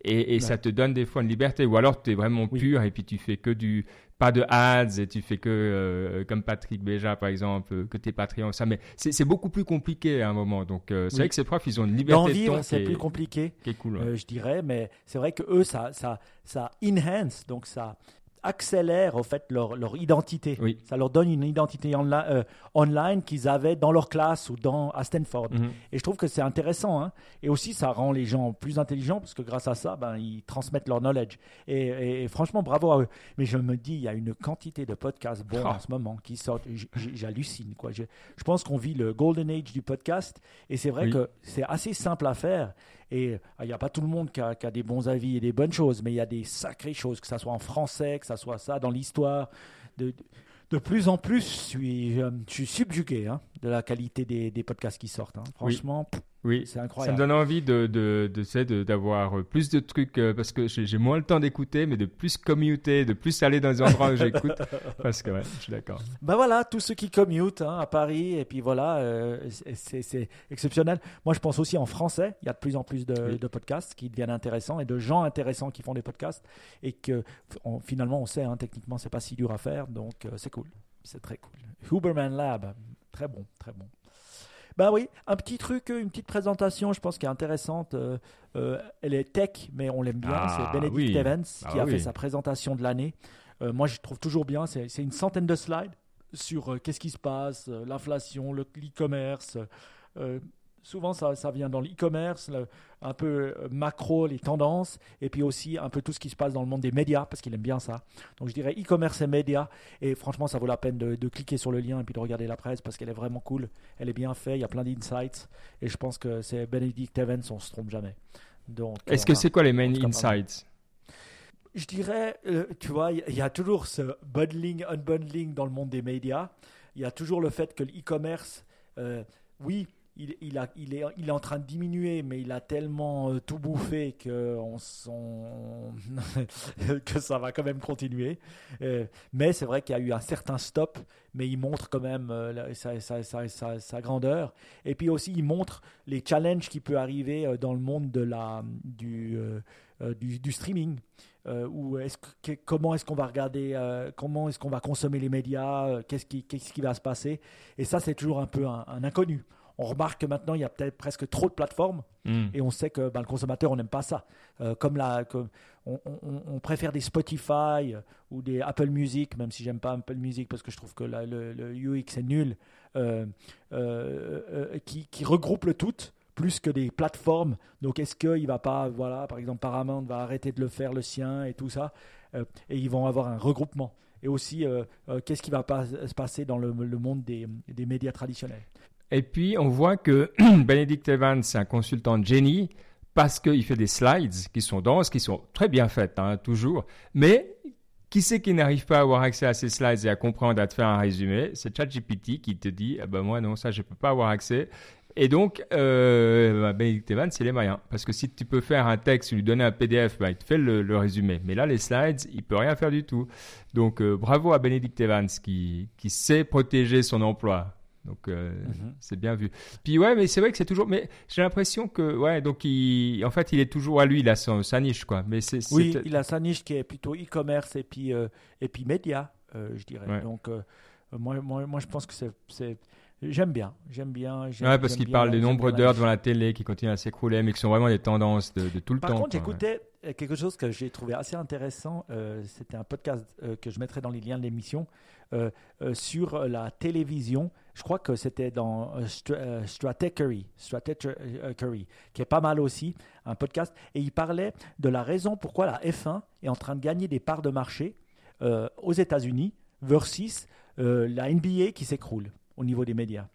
Et, ça te donne des fois une liberté. Ou alors tu es vraiment pur et puis tu fais que du. Pas de ads et tu fais que, euh, comme Patrick Béja par exemple, que t'es Patreon, ça. Mais c'est beaucoup plus compliqué à un moment. Donc c'est vrai que ces profs, ils ont une liberté. D'en vivre, c'est plus compliqué. Qui est cool. Euh, je dirais, mais c'est vrai que eux, ça, ça, ça enhance, donc ça, accélère au fait leur, leur identité. Ça leur donne une identité euh, online qu'ils avaient dans leur classe ou dans, à Stanford. Mhm. Et je trouve que c'est intéressant. Hein. Et aussi, ça rend les gens plus intelligents parce que grâce à ça, ben, ils transmettent leur knowledge. Et, franchement, bravo à eux. Mais je me dis, il y a une quantité de podcasts bons ah. en ce moment qui sortent. J'hallucine. Quoi. Je, je pense qu'on vit le golden age du podcast. Et c'est vrai que c'est assez simple à faire. Et il n'y a pas tout le monde qui a, des bons avis et des bonnes choses, mais il y a des sacrées choses, que ce soit en français, que ce soit ça dans l'histoire. De, de, plus en plus, je suis, je suis subjugué hein, de la qualité des, des, podcasts qui sortent. Hein. Franchement, oui, c'est incroyable. Ça me donne envie de, de, de, d'avoir plus de trucs euh, parce que j'ai, moins le temps d'écouter, mais de plus commuter, de plus aller dans les endroits où j'écoute. [laughs] Parce que ouais, je suis d'accord. Ben voilà, tous ceux qui commutent hein, à Paris, et puis voilà, euh, c'est, exceptionnel. Moi, je pense aussi en français, il y a de plus en plus de, de, podcasts qui deviennent intéressants et de gens intéressants qui font des podcasts et que finalement, on sait, hein, techniquement, c'est pas si dur à faire, donc euh, c'est cool. C'est très cool. Huberman Lab, très bon, très bon. Ben oui, un petit truc, une petite présentation, je pense, qui est intéressante. Euh, euh, elle est tech, mais on l'aime bien. Ah, c'est Benedict Evans qui ah a fait sa présentation de l'année. Euh, moi, je trouve toujours bien. C'est une centaine de slides sur qu'est-ce qui se passe, l'inflation, l'e-commerce souvent ça, ça vient dans l'e-commerce, un peu euh, macro, les tendances, et puis aussi un peu tout ce qui se passe dans le monde des médias, parce qu'il aime bien ça. Donc je dirais e-commerce et médias, et franchement ça vaut la peine de, cliquer sur le lien et puis de regarder la presse, parce qu'elle est vraiment cool, elle est bien faite, il y a plein d'insights, et je pense que c'est Benedict Evans, on se trompe jamais. Donc, Est-ce que c'est quoi les main insights? Je dirais, euh, tu vois, il y, a toujours ce bundling, unbundling dans le monde des médias. Il y a toujours le fait que l'e-commerce, euh, oui, il, est, en train de diminuer, mais il a tellement euh, tout bouffé [laughs] que, ça va quand même continuer. Euh, mais c'est vrai qu'il y a eu un certain stop, mais il montre quand même euh, sa, grandeur. Et puis aussi, il montre les challenges qui peuvent arriver dans le monde de la, du, streaming. comment est-ce qu'on va regarder, comment est-ce qu'on va consommer les médias, qu'est-ce qui va se passer. Et ça, c'est toujours un peu un inconnu on remarque que maintenant, il y a peut-être presque trop de plateformes hmm. et on sait que ben, le consommateur, on n'aime pas ça. Euh, comme la, on, préfère des Spotify euh, ou des Apple Music, même si j'aime pas Apple Music parce que je trouve que le, UX est nul, euh, qui, qui regroupe le tout plus que des plateformes. Donc, est-ce qu'il va pas, voilà, par exemple, Paramount va arrêter de le faire, le sien et tout ça, et ils vont avoir un regroupement. Et aussi, qu'est-ce qui va pas se passer dans le, monde des, des médias traditionnels? Et puis, on voit que [clears throat] Benedict Evans, c'est un consultant de génie parce qu'il fait des slides qui sont denses, qui sont très bien faites, hein, toujours. Mais qui c'est qui n'arrive pas à avoir accès à ces slides et à comprendre, à te faire un résumé? C'est ChatGPT qui te dit ah ben moi non, ça je ne peux pas avoir accès. Et donc, euh, bah, Benedict Evans, c'est les moyens. Parce que si tu peux faire un texte, lui donner un PDF, bah, il te fait le, résumé. Mais là, les slides, il peut rien faire du tout. Donc, euh, bravo à Benedict Evans qui sait protéger son emploi. Donc euh, mhm. c'est bien vu. Puis ouais, mais c'est vrai que c'est toujours. Mais j'ai l'impression que ouais, donc il, en fait, il est toujours à lui, il a sa niche quoi. Mais c'est oui, il a sa niche qui est plutôt e-commerce et puis euh, et puis média, euh, je dirais. Donc moi, moi, moi, je pense que c'est J'aime bien, j'aime bien. Ouais, parce qu'il parle du nombre d'heures devant la télé qui continuent à s'écrouler, mais qui sont vraiment des tendances de, tout le temps. Par contre, j'écoutais quelque chose que j'ai trouvé assez intéressant. Euh, c'était un podcast euh, que je mettrai dans les liens de l'émission euh, sur la télévision. Je crois que c'était dans Stratechery, Stratechery, qui est pas mal aussi, un podcast. Et il parlait de la raison pourquoi la F1 est en train de gagner des parts de marché aux États-Unis versus la NBA qui s'écroule au niveau des médias.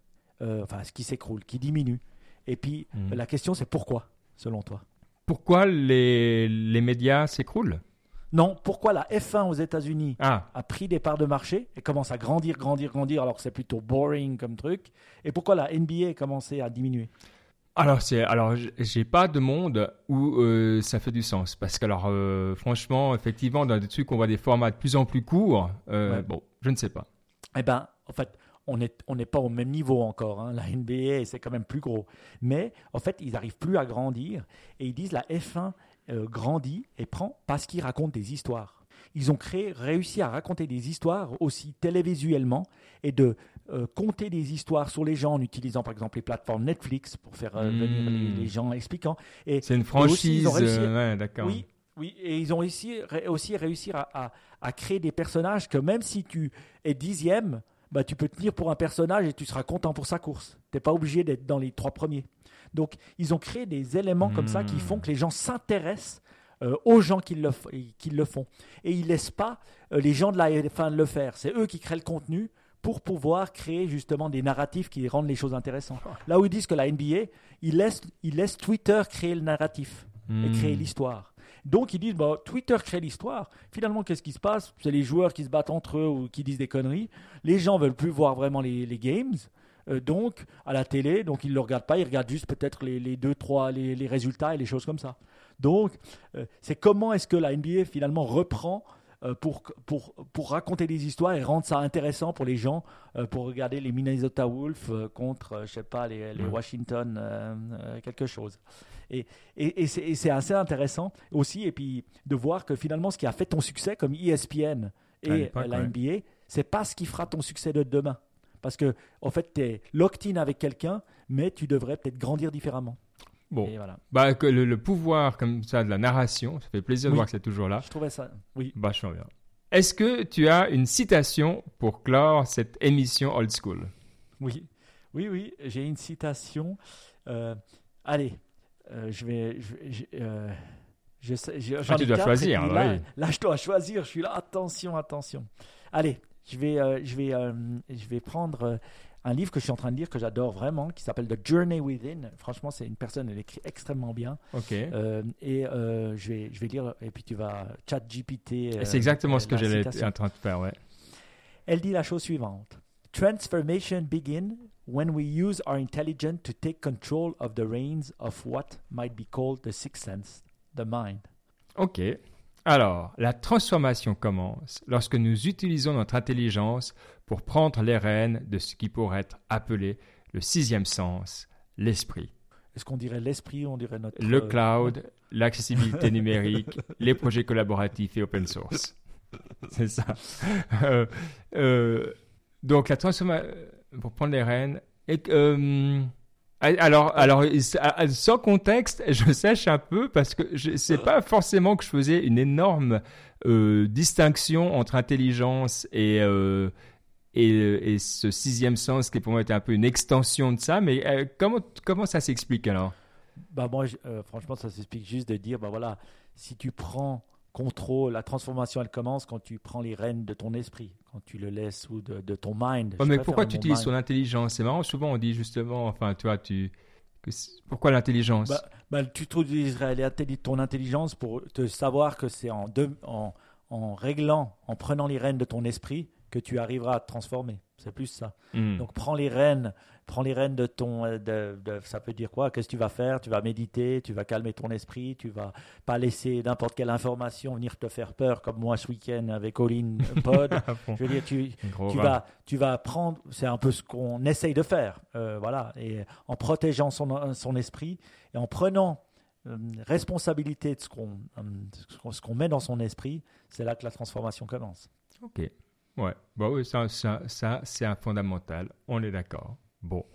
Euh, enfin, ce qui s'écroule, qui diminue. Et puis, mhm. la question, c'est pourquoi, selon toi? Pourquoi les, les médias s'écroulent? Non, pourquoi la F1 aux États-Unis ah. a pris des parts de marché et commence à grandir, grandir, grandir alors que c'est plutôt boring comme truc? Et pourquoi la NBA a commencé à diminuer? Alors c'est alors j'ai pas de monde où euh, ça fait du sens parce que alors euh, franchement effectivement dans des trucs on voit des formats de plus en plus courts bon je ne sais pas. Eh ben en fait on n'est on pas au même niveau encore. Hein. La NBA, c'est quand même plus gros. Mais en fait, ils n'arrivent plus à grandir. Et ils disent la F1 euh, grandit et prend parce qu'ils racontent des histoires. Ils ont créé, réussi à raconter des histoires aussi télévisuellement et de euh, compter des histoires sur les gens en utilisant par exemple les plateformes Netflix pour faire euh, venir les, hmm. gens expliquant. C'est une franchise, d'accord. Oui, oui, et ils ont aussi, aussi réussi à, à, créer des personnages que même si tu es dixième, bah, tu peux tenir pour un personnage et tu seras content pour sa course. Tu n'es pas obligé d'être dans les trois premiers. Donc, ils ont créé des éléments comme ça qui font que les gens s'intéressent euh, aux gens qui le, qui le, font. Et ils ne laissent pas euh, les gens de la F1 le faire. C'est eux qui créent le contenu pour pouvoir créer justement des narratifs qui rendent les choses intéressantes. Là où ils disent que la NBA, ils laissent, ils laissent Twitter créer le narratif et créer hmm. l'histoire. Donc ils disent bah, Twitter crée l'histoire. Finalement, qu'est-ce qui se passe? C'est les joueurs qui se battent entre eux ou qui disent des conneries. Les gens veulent plus voir vraiment les, games. Euh, donc à la télé, donc ils ne le regardent pas, ils regardent juste peut-être les, deux, trois, les, résultats et les choses comme ça. Donc euh, c'est comment est-ce que la NBA finalement reprend pour, pour, pour raconter des histoires et rendre ça intéressant pour les gens, pour regarder les Minnesota Wolves contre, je sais pas, les, les Washington quelque chose. Et, et, c'est assez intéressant aussi, et puis de voir que finalement, ce qui a fait ton succès, comme ESPN et la NBA, c'est pas ce qui fera ton succès de demain. Parce que, en fait, tu es locked-in avec quelqu'un, mais tu devrais peut-être grandir différemment. Bon, voilà. bah, que le, pouvoir comme ça de la narration, ça fait plaisir de voir que c'est toujours là. Je trouvais ça, oui. Vachement bien. Est-ce que tu as une citation pour clore cette émission old school? Oui, oui, oui, j'ai une citation. Euh, allez, euh, je vais. Je, euh, ah, tu dois choisir. Là, là, je dois choisir. Je suis là. Attention, attention. Allez, je vais, euh, je vais, je vais prendre un livre que je suis en train de lire que j'adore vraiment, qui s'appelle The Journey Within. Franchement, c'est une personne, elle écrit extrêmement bien. Ok. et je vais, je vais lire. Et puis tu vas chat GPT. c'est exactement ce que j'étais en train de faire, ouais. Elle dit la chose suivante. Transformation begin when we use our intelligence to take control of the reins of what might be called the sixth sense, the mind. Ok. Alors, la transformation commence lorsque nous utilisons notre intelligence pour prendre les rênes de ce qui pourrait être appelé le sixième sens, l'esprit. Est-ce qu'on dirait l'esprit ou on dirait notre... Le cloud, l'accessibilité [laughs] numérique, les projets collaboratifs et open source. [laughs] C'est ça. Euh, euh, donc la transformation pour prendre les rênes. Et, euh, alors, alors, sans contexte, je sèche un peu parce que c'est pas forcément que je faisais une énorme euh, distinction entre intelligence et, euh, et, et, ce sixième sens qui pour moi était un peu une extension de ça. Mais comment, comment ça s'explique alors? Bah moi, franchement, ça s'explique juste de dire, bah voilà, si tu prends contrôle, la transformation, elle commence quand tu prends les rênes de ton esprit, quand tu le laisses ou de, ton mind. mais pourquoi tu utilises ton intelligence? C'est marrant, souvent on dit justement, enfin, tu vois, tu. pourquoi l'intelligence? Bah, bah, Tu utiliserais ton intelligence pour te savoir que c'est en, en, en réglant, en prenant les rênes de ton esprit, que tu arriveras à te transformer. C'est plus ça. Hmm. Donc prends les rênes, prends les rênes de ton, euh, de, ça peut dire quoi? Qu'est-ce que tu vas faire? Tu vas méditer, tu vas calmer ton esprit, tu vas pas laisser n'importe quelle information venir te faire peur, comme moi ce week-end avec Olin Pod. [laughs] Je veux dire, tu, tu vas, tu vas prendre, c'est un peu ce qu'on essaye de faire, euh, voilà, et en protégeant son, son esprit et en prenant euh, responsabilité de ce qu'on, ce qu'on met dans son esprit, c'est là que la transformation commence. Ok. Ouais, bah oui, ça, ça, c'est un fondamental, on est d'accord. Bon.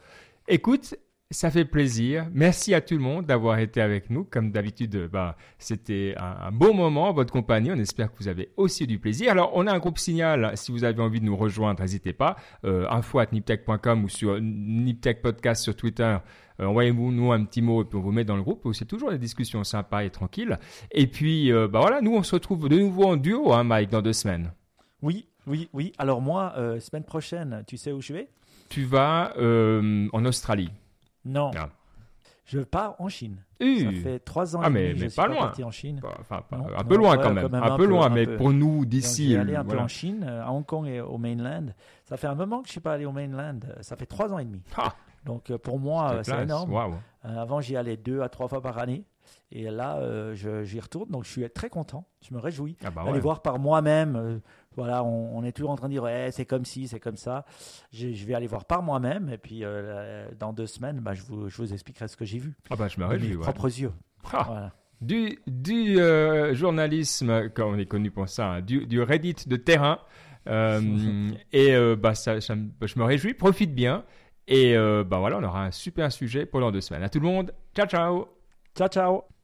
Écoute, ça fait plaisir. Merci à tout le monde d'avoir été avec nous. Comme d'habitude, bah, c'était un, bon moment en votre compagnie. On espère que vous avez aussi du plaisir. Alors, on a un groupe Signal. Si vous avez envie de nous rejoindre, n'hésitez pas. Euh, info at niptech.com ou sur Niptech Podcast sur Twitter. Euh, envoyez-nous un petit mot et puis on vous met dans le groupe. C'est toujours des discussions sympas et tranquilles. Et puis, euh, bah voilà, nous, on se retrouve de nouveau en duo, hein, Mike, dans deux semaines. Oui, oui, oui. Alors moi, euh, semaine prochaine, tu sais où je vais? Tu vas en Australie. Non. Ah. Je pars en Chine. Ça fait trois ans ah, mais, mais je pas loin. en Chine. Enfin, un peu loin quand même. un, peu loin, mais pour nous d'ici. Je aller un peu en Chine, à Hong Kong et au mainland. Ça fait un moment que je suis pas allé au mainland. Ça fait trois ans et demi. Ah. Donc pour moi, c'est énorme. Euh, avant, j'y allais deux à trois fois par année. Et là, euh, j'y retourne. Donc je suis très content. Je me réjouis ah bah d'aller voir par moi-même. Euh, voilà, on, est toujours en train de dire c'est comme ci, c'est comme ça. Je, vais aller voir par moi-même et puis dans deux semaines, bah, je, vous, je, vous, expliquerai ce que j'ai vu. Ah bah je me réjouis. Mes propres yeux. Ah. Du, du journalisme, comme on est connu pour ça, hein, du, du, Reddit de terrain. et bah, ça, je me réjouis. Profite bien. Et bah voilà, on aura un super sujet pendant deux semaines. À tout le monde, ciao ciao. Ciao ciao.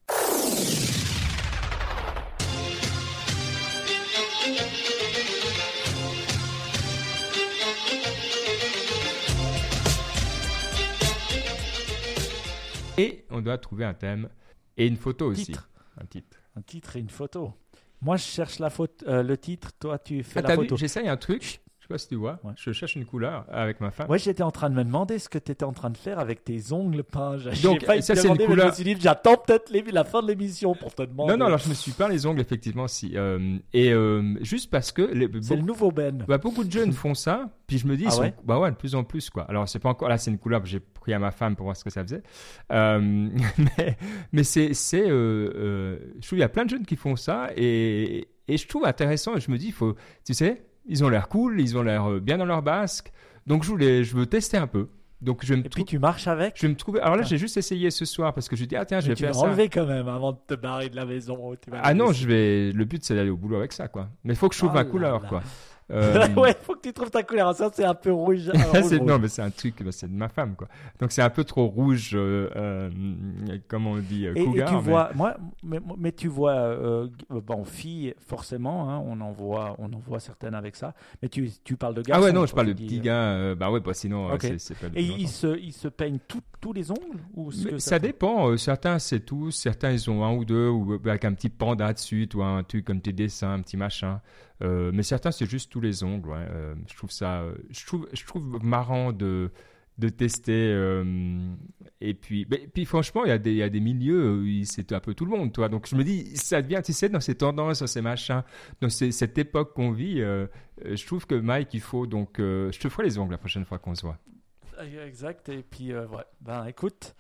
Et on doit trouver un thème et une photo aussi. Un titre. Un titre et une photo. Moi, je cherche la euh, le titre. Toi, tu fais ah, la photo. J'essaye un truc. Je sais pas si tu vois. Je cherche une couleur avec ma femme. Ouais, j'étais en train de me demander ce que tu étais en train de faire avec tes ongles peints. Donc, pas ça, c'est une couleur. j'attends peut-être la fin de l'émission pour te demander. Non, non, alors je me suis peint les ongles, effectivement, si. Euh, et euh, juste parce que. C'est le nouveau Ben. Bah, beaucoup de jeunes font ça. Puis je me dis, ah bah ouais, de plus en plus, quoi. Alors, c'est pas encore. Là, c'est une couleur que j'ai pris à ma femme pour voir ce que ça faisait. Euh, [laughs] mais mais c'est. c'est je trouve qu'il y a plein de jeunes qui font ça. Et, et je trouve intéressant. Et je me dis, il faut. Tu sais ils ont l'air cool, ils ont l'air euh, bien dans leur basque. Donc je voulais, je veux tester un peu. Donc je me Et puis tu marches avec Je vais me trouver. Alors là, ah. j'ai juste essayé ce soir parce que je dis ah tiens, je vais faire ça. Tu vas enlever quand même avant de te barrer de la maison. ah non, je vais. Le but c'est d'aller au boulot avec ça quoi. Mais il faut que je trouve oh ma couleur quoi. Euh... [laughs] ouais, faut que tu trouves ta couleur. Ça, c'est un peu [laughs] rouge. non, mais c'est un truc, bah, c'est de ma femme, quoi. Donc, c'est un peu trop rouge, euh, euh comment on dit, cougar. Et, tu vois, moi, mais, mais, tu vois, euh, bon, filles, forcément, hein, on, en voit, on en voit certaines avec ça. Mais tu, tu parles de garçons. Ah ouais, non, je parle de petits gars. Euh, bah ouais, bah sinon, c'est pas Et ils se, ils se peignent tous les ongles ou ça, ça dépend. certains, c'est tous. Certains, ils ont un ou deux, ou avec un petit panda dessus, ou un truc comme tes dessins, un petit machin. Euh, mais certains, c'est juste tous les ongles. Euh, je trouve ça, je trouve, je trouve marrant de de tester. Euh, et puis, puis franchement, il y, a des, il y a des milieux où c'est un peu tout le monde, toi. Donc je me dis, ça devient, tu sais, dans ces tendances, dans ces machins, dans cette époque qu'on vit, je trouve que Mike, il faut donc, je te ferai les ongles la prochaine fois qu'on se voit. Exact. Et puis, ouais. Ben, écoute.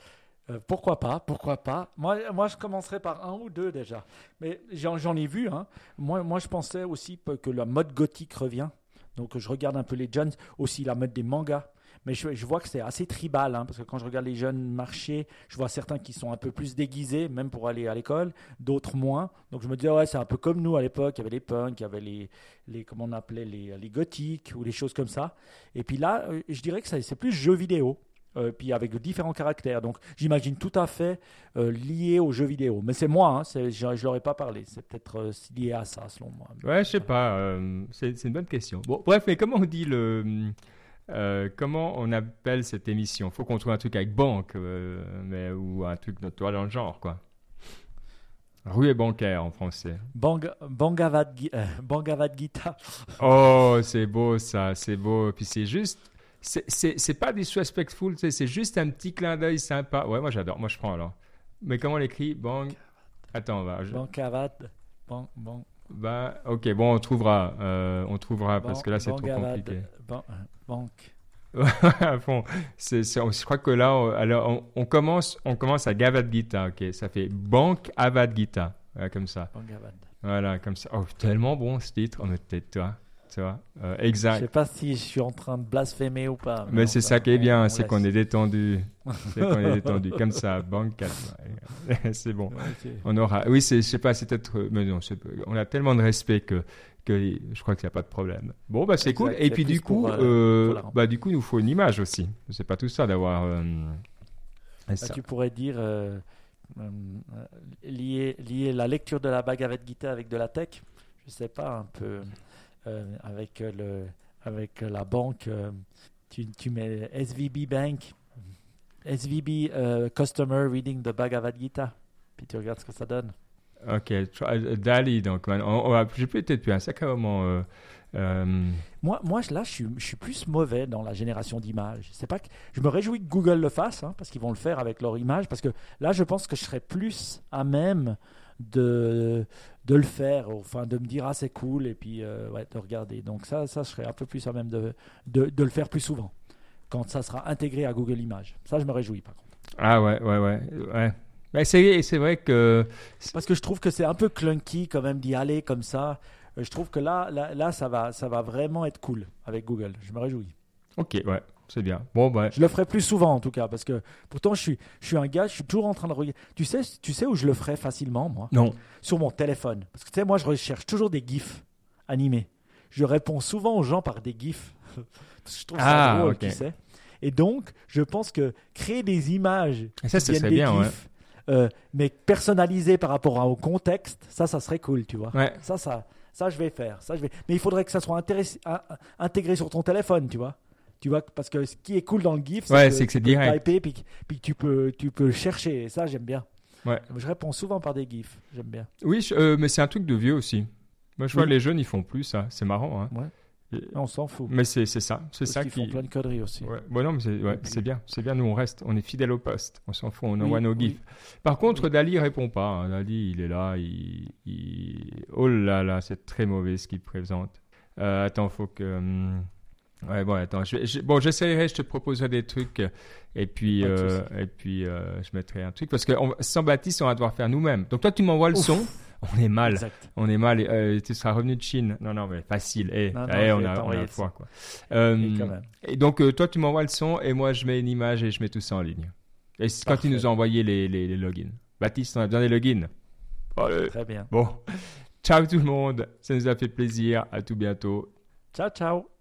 Euh, pourquoi pas, pourquoi pas. Moi, moi, je commencerai par un ou deux déjà. Mais j'en ai vu. Hein. Moi, moi, je pensais aussi que la mode gothique revient. Donc, je regarde un peu les jeunes, aussi la mode des mangas. Mais je, vois que c'est assez tribal, hein, parce que quand je regarde les jeunes marcher, je vois certains qui sont un peu plus déguisés, même pour aller à l'école, d'autres moins. Donc je me dis, ouais, c'est un peu comme nous à l'époque, il y avait les punks, il y avait les, les comment on appelait, les, les gothiques, ou les choses comme ça. Et puis là, euh, je dirais que c'est plus jeu vidéo. Euh, puis avec différents caractères. Donc j'imagine tout à fait euh, lié aux jeux vidéo. Mais c'est moi, hein, je ne leur ai pas parlé. C'est peut-être euh, lié à ça, selon moi. Ouais, je sais pas. c'est une bonne question. Bon, bref, mais comment on dit le. comment on appelle cette émission? Faut qu'on trouve un truc avec banque, mais, ou un truc de toi dans le genre, quoi. Rue et bancaire en français. Bang, Bangavad, Gita. Oh, c'est beau ça, c'est beau. Puis c'est juste, c'est pas disrespectful, c'est juste un petit clin d'œil sympa. Ouais, moi j'adore, moi je prends alors. Mais comment on l'écrit? Bang. Attends, on va. Je... Bancavat. Bang, Bah, ok, bon, on trouvera. Euh, on trouvera parce que là c'est trop compliqué. Ban banque. [laughs] bon, c'est je crois que là, on, alors, on, commence, on commence à Gavad Gita, ok Ça fait Banque Avad Gita, comme ça. Voilà, comme ça. Oh, tellement bon ce titre, on est toi tu vois. Euh, exact. Je sais pas si je suis en train de blasphémer ou pas. Mais, c'est ça qui est bien, c'est qu'on est détendu. [laughs] c'est qu'on est détendu. Comme ça, banque [laughs] c'est bon. On aura. Oui, je sais pas, c'est peut-être. Mais non, on a tellement de respect que que je crois qu'il n'y a pas de problème. Bon, bah c'est cool. Et puis du coup, euh, euh, bah du coup, il nous faut une image aussi. C'est pas tout ça d'avoir. Euh, bah, tu pourrais dire lier, lier la lecture de la Bhagavad Gita avec de la tech. Je sais pas un peu avec le avec la banque. Tu, tu, mets SVB Bank, SVB Customer Reading the Bhagavad Gita, puis tu regardes ce que ça donne. Ok, euh, Dali, donc j'ai peut-être plus un sacré moment. Euh, euh, moi, moi, là, je suis, je suis, plus mauvais dans la génération d'images. C'est pas que je me réjouis que Google le fasse, hein, parce qu'ils vont le faire avec leur image, parce que là, je pense que je serais plus à même de, de le faire, enfin, de me dire ah c'est cool et puis ouais, de regarder. Donc ça, ça, je serais un peu plus à même de, de, de le faire plus souvent quand ça sera intégré à Google Images. Ça, je me réjouis par contre. Ah ouais, ouais, ouais, ouais. C'est vrai que. Parce que je trouve que c'est un peu clunky quand même d'y aller comme ça. Euh, je trouve que là, là, là, ça, va, ça va vraiment être cool avec Google. Je me réjouis. Ok, ouais, c'est bien. Bon, bah... Je le ferai plus souvent en tout cas, parce que pourtant je suis, je suis un gars, je suis toujours en train de regarder. Tu sais, tu sais où je le ferai facilement, moi? Non. Sur mon téléphone. Parce que tu sais, moi je recherche toujours des GIFs animés. Je réponds souvent aux gens par des GIFs. [laughs] je trouve ça ah, drôle, tu sais. Et donc, je pense que créer des images. ça, ça bien, ouais euh, mais personnalisé par rapport au contexte, ça, ça serait cool, tu vois. Ça, ça, ça, je vais faire. Ça, je vais. Mais il faudrait que ça soit intégré sur ton téléphone, tu vois. Tu vois, parce que ce qui est cool dans le GIF, c'est que, c'est direct. Typer, puis, puis tu peux, tu peux chercher. Et ça, j'aime bien. Ouais. Je réponds souvent par des GIFs. J'aime bien. Oui, euh, mais c'est un truc de vieux aussi. Moi, je vois les jeunes, ils font plus ça. C'est marrant. Hein. Ouais. On s'en fout. Mais c'est ça, c'est ça qui. font plein de conneries aussi. Ouais. Bon, non, mais c'est ouais, bien, c'est bien. Nous on reste, on est fidèle au poste. On s'en fout, on envoie nos gifs. Par contre, Dali répond pas. Hein. Dali, il est là, il, oh là là, c'est très mauvais ce qu'il présente. Euh, attends, faut que. Hum, ouais, bon, attends. Je, bon, j'essaierai, je te proposerai des trucs. Et puis, euh, et puis euh, je mettrai un truc. Parce que sans Baptiste, on va devoir faire nous-mêmes. Donc, toi, tu m'envoies le son on est mal. On est mal. Euh, tu seras revenu de Chine. Non, non, mais facile. Eh, eh on, a, on a foi, quoi. Euh, et donc, euh, toi, tu m'envoies le son et moi, je mets une image et je mets tout ça en ligne. Et c'est quand tu nous as envoyé les, les, les, logins. Baptiste, on a besoin des logins. Très bien. Bon. Ciao tout le monde. Ça nous a fait plaisir. À tout bientôt. Ciao, ciao.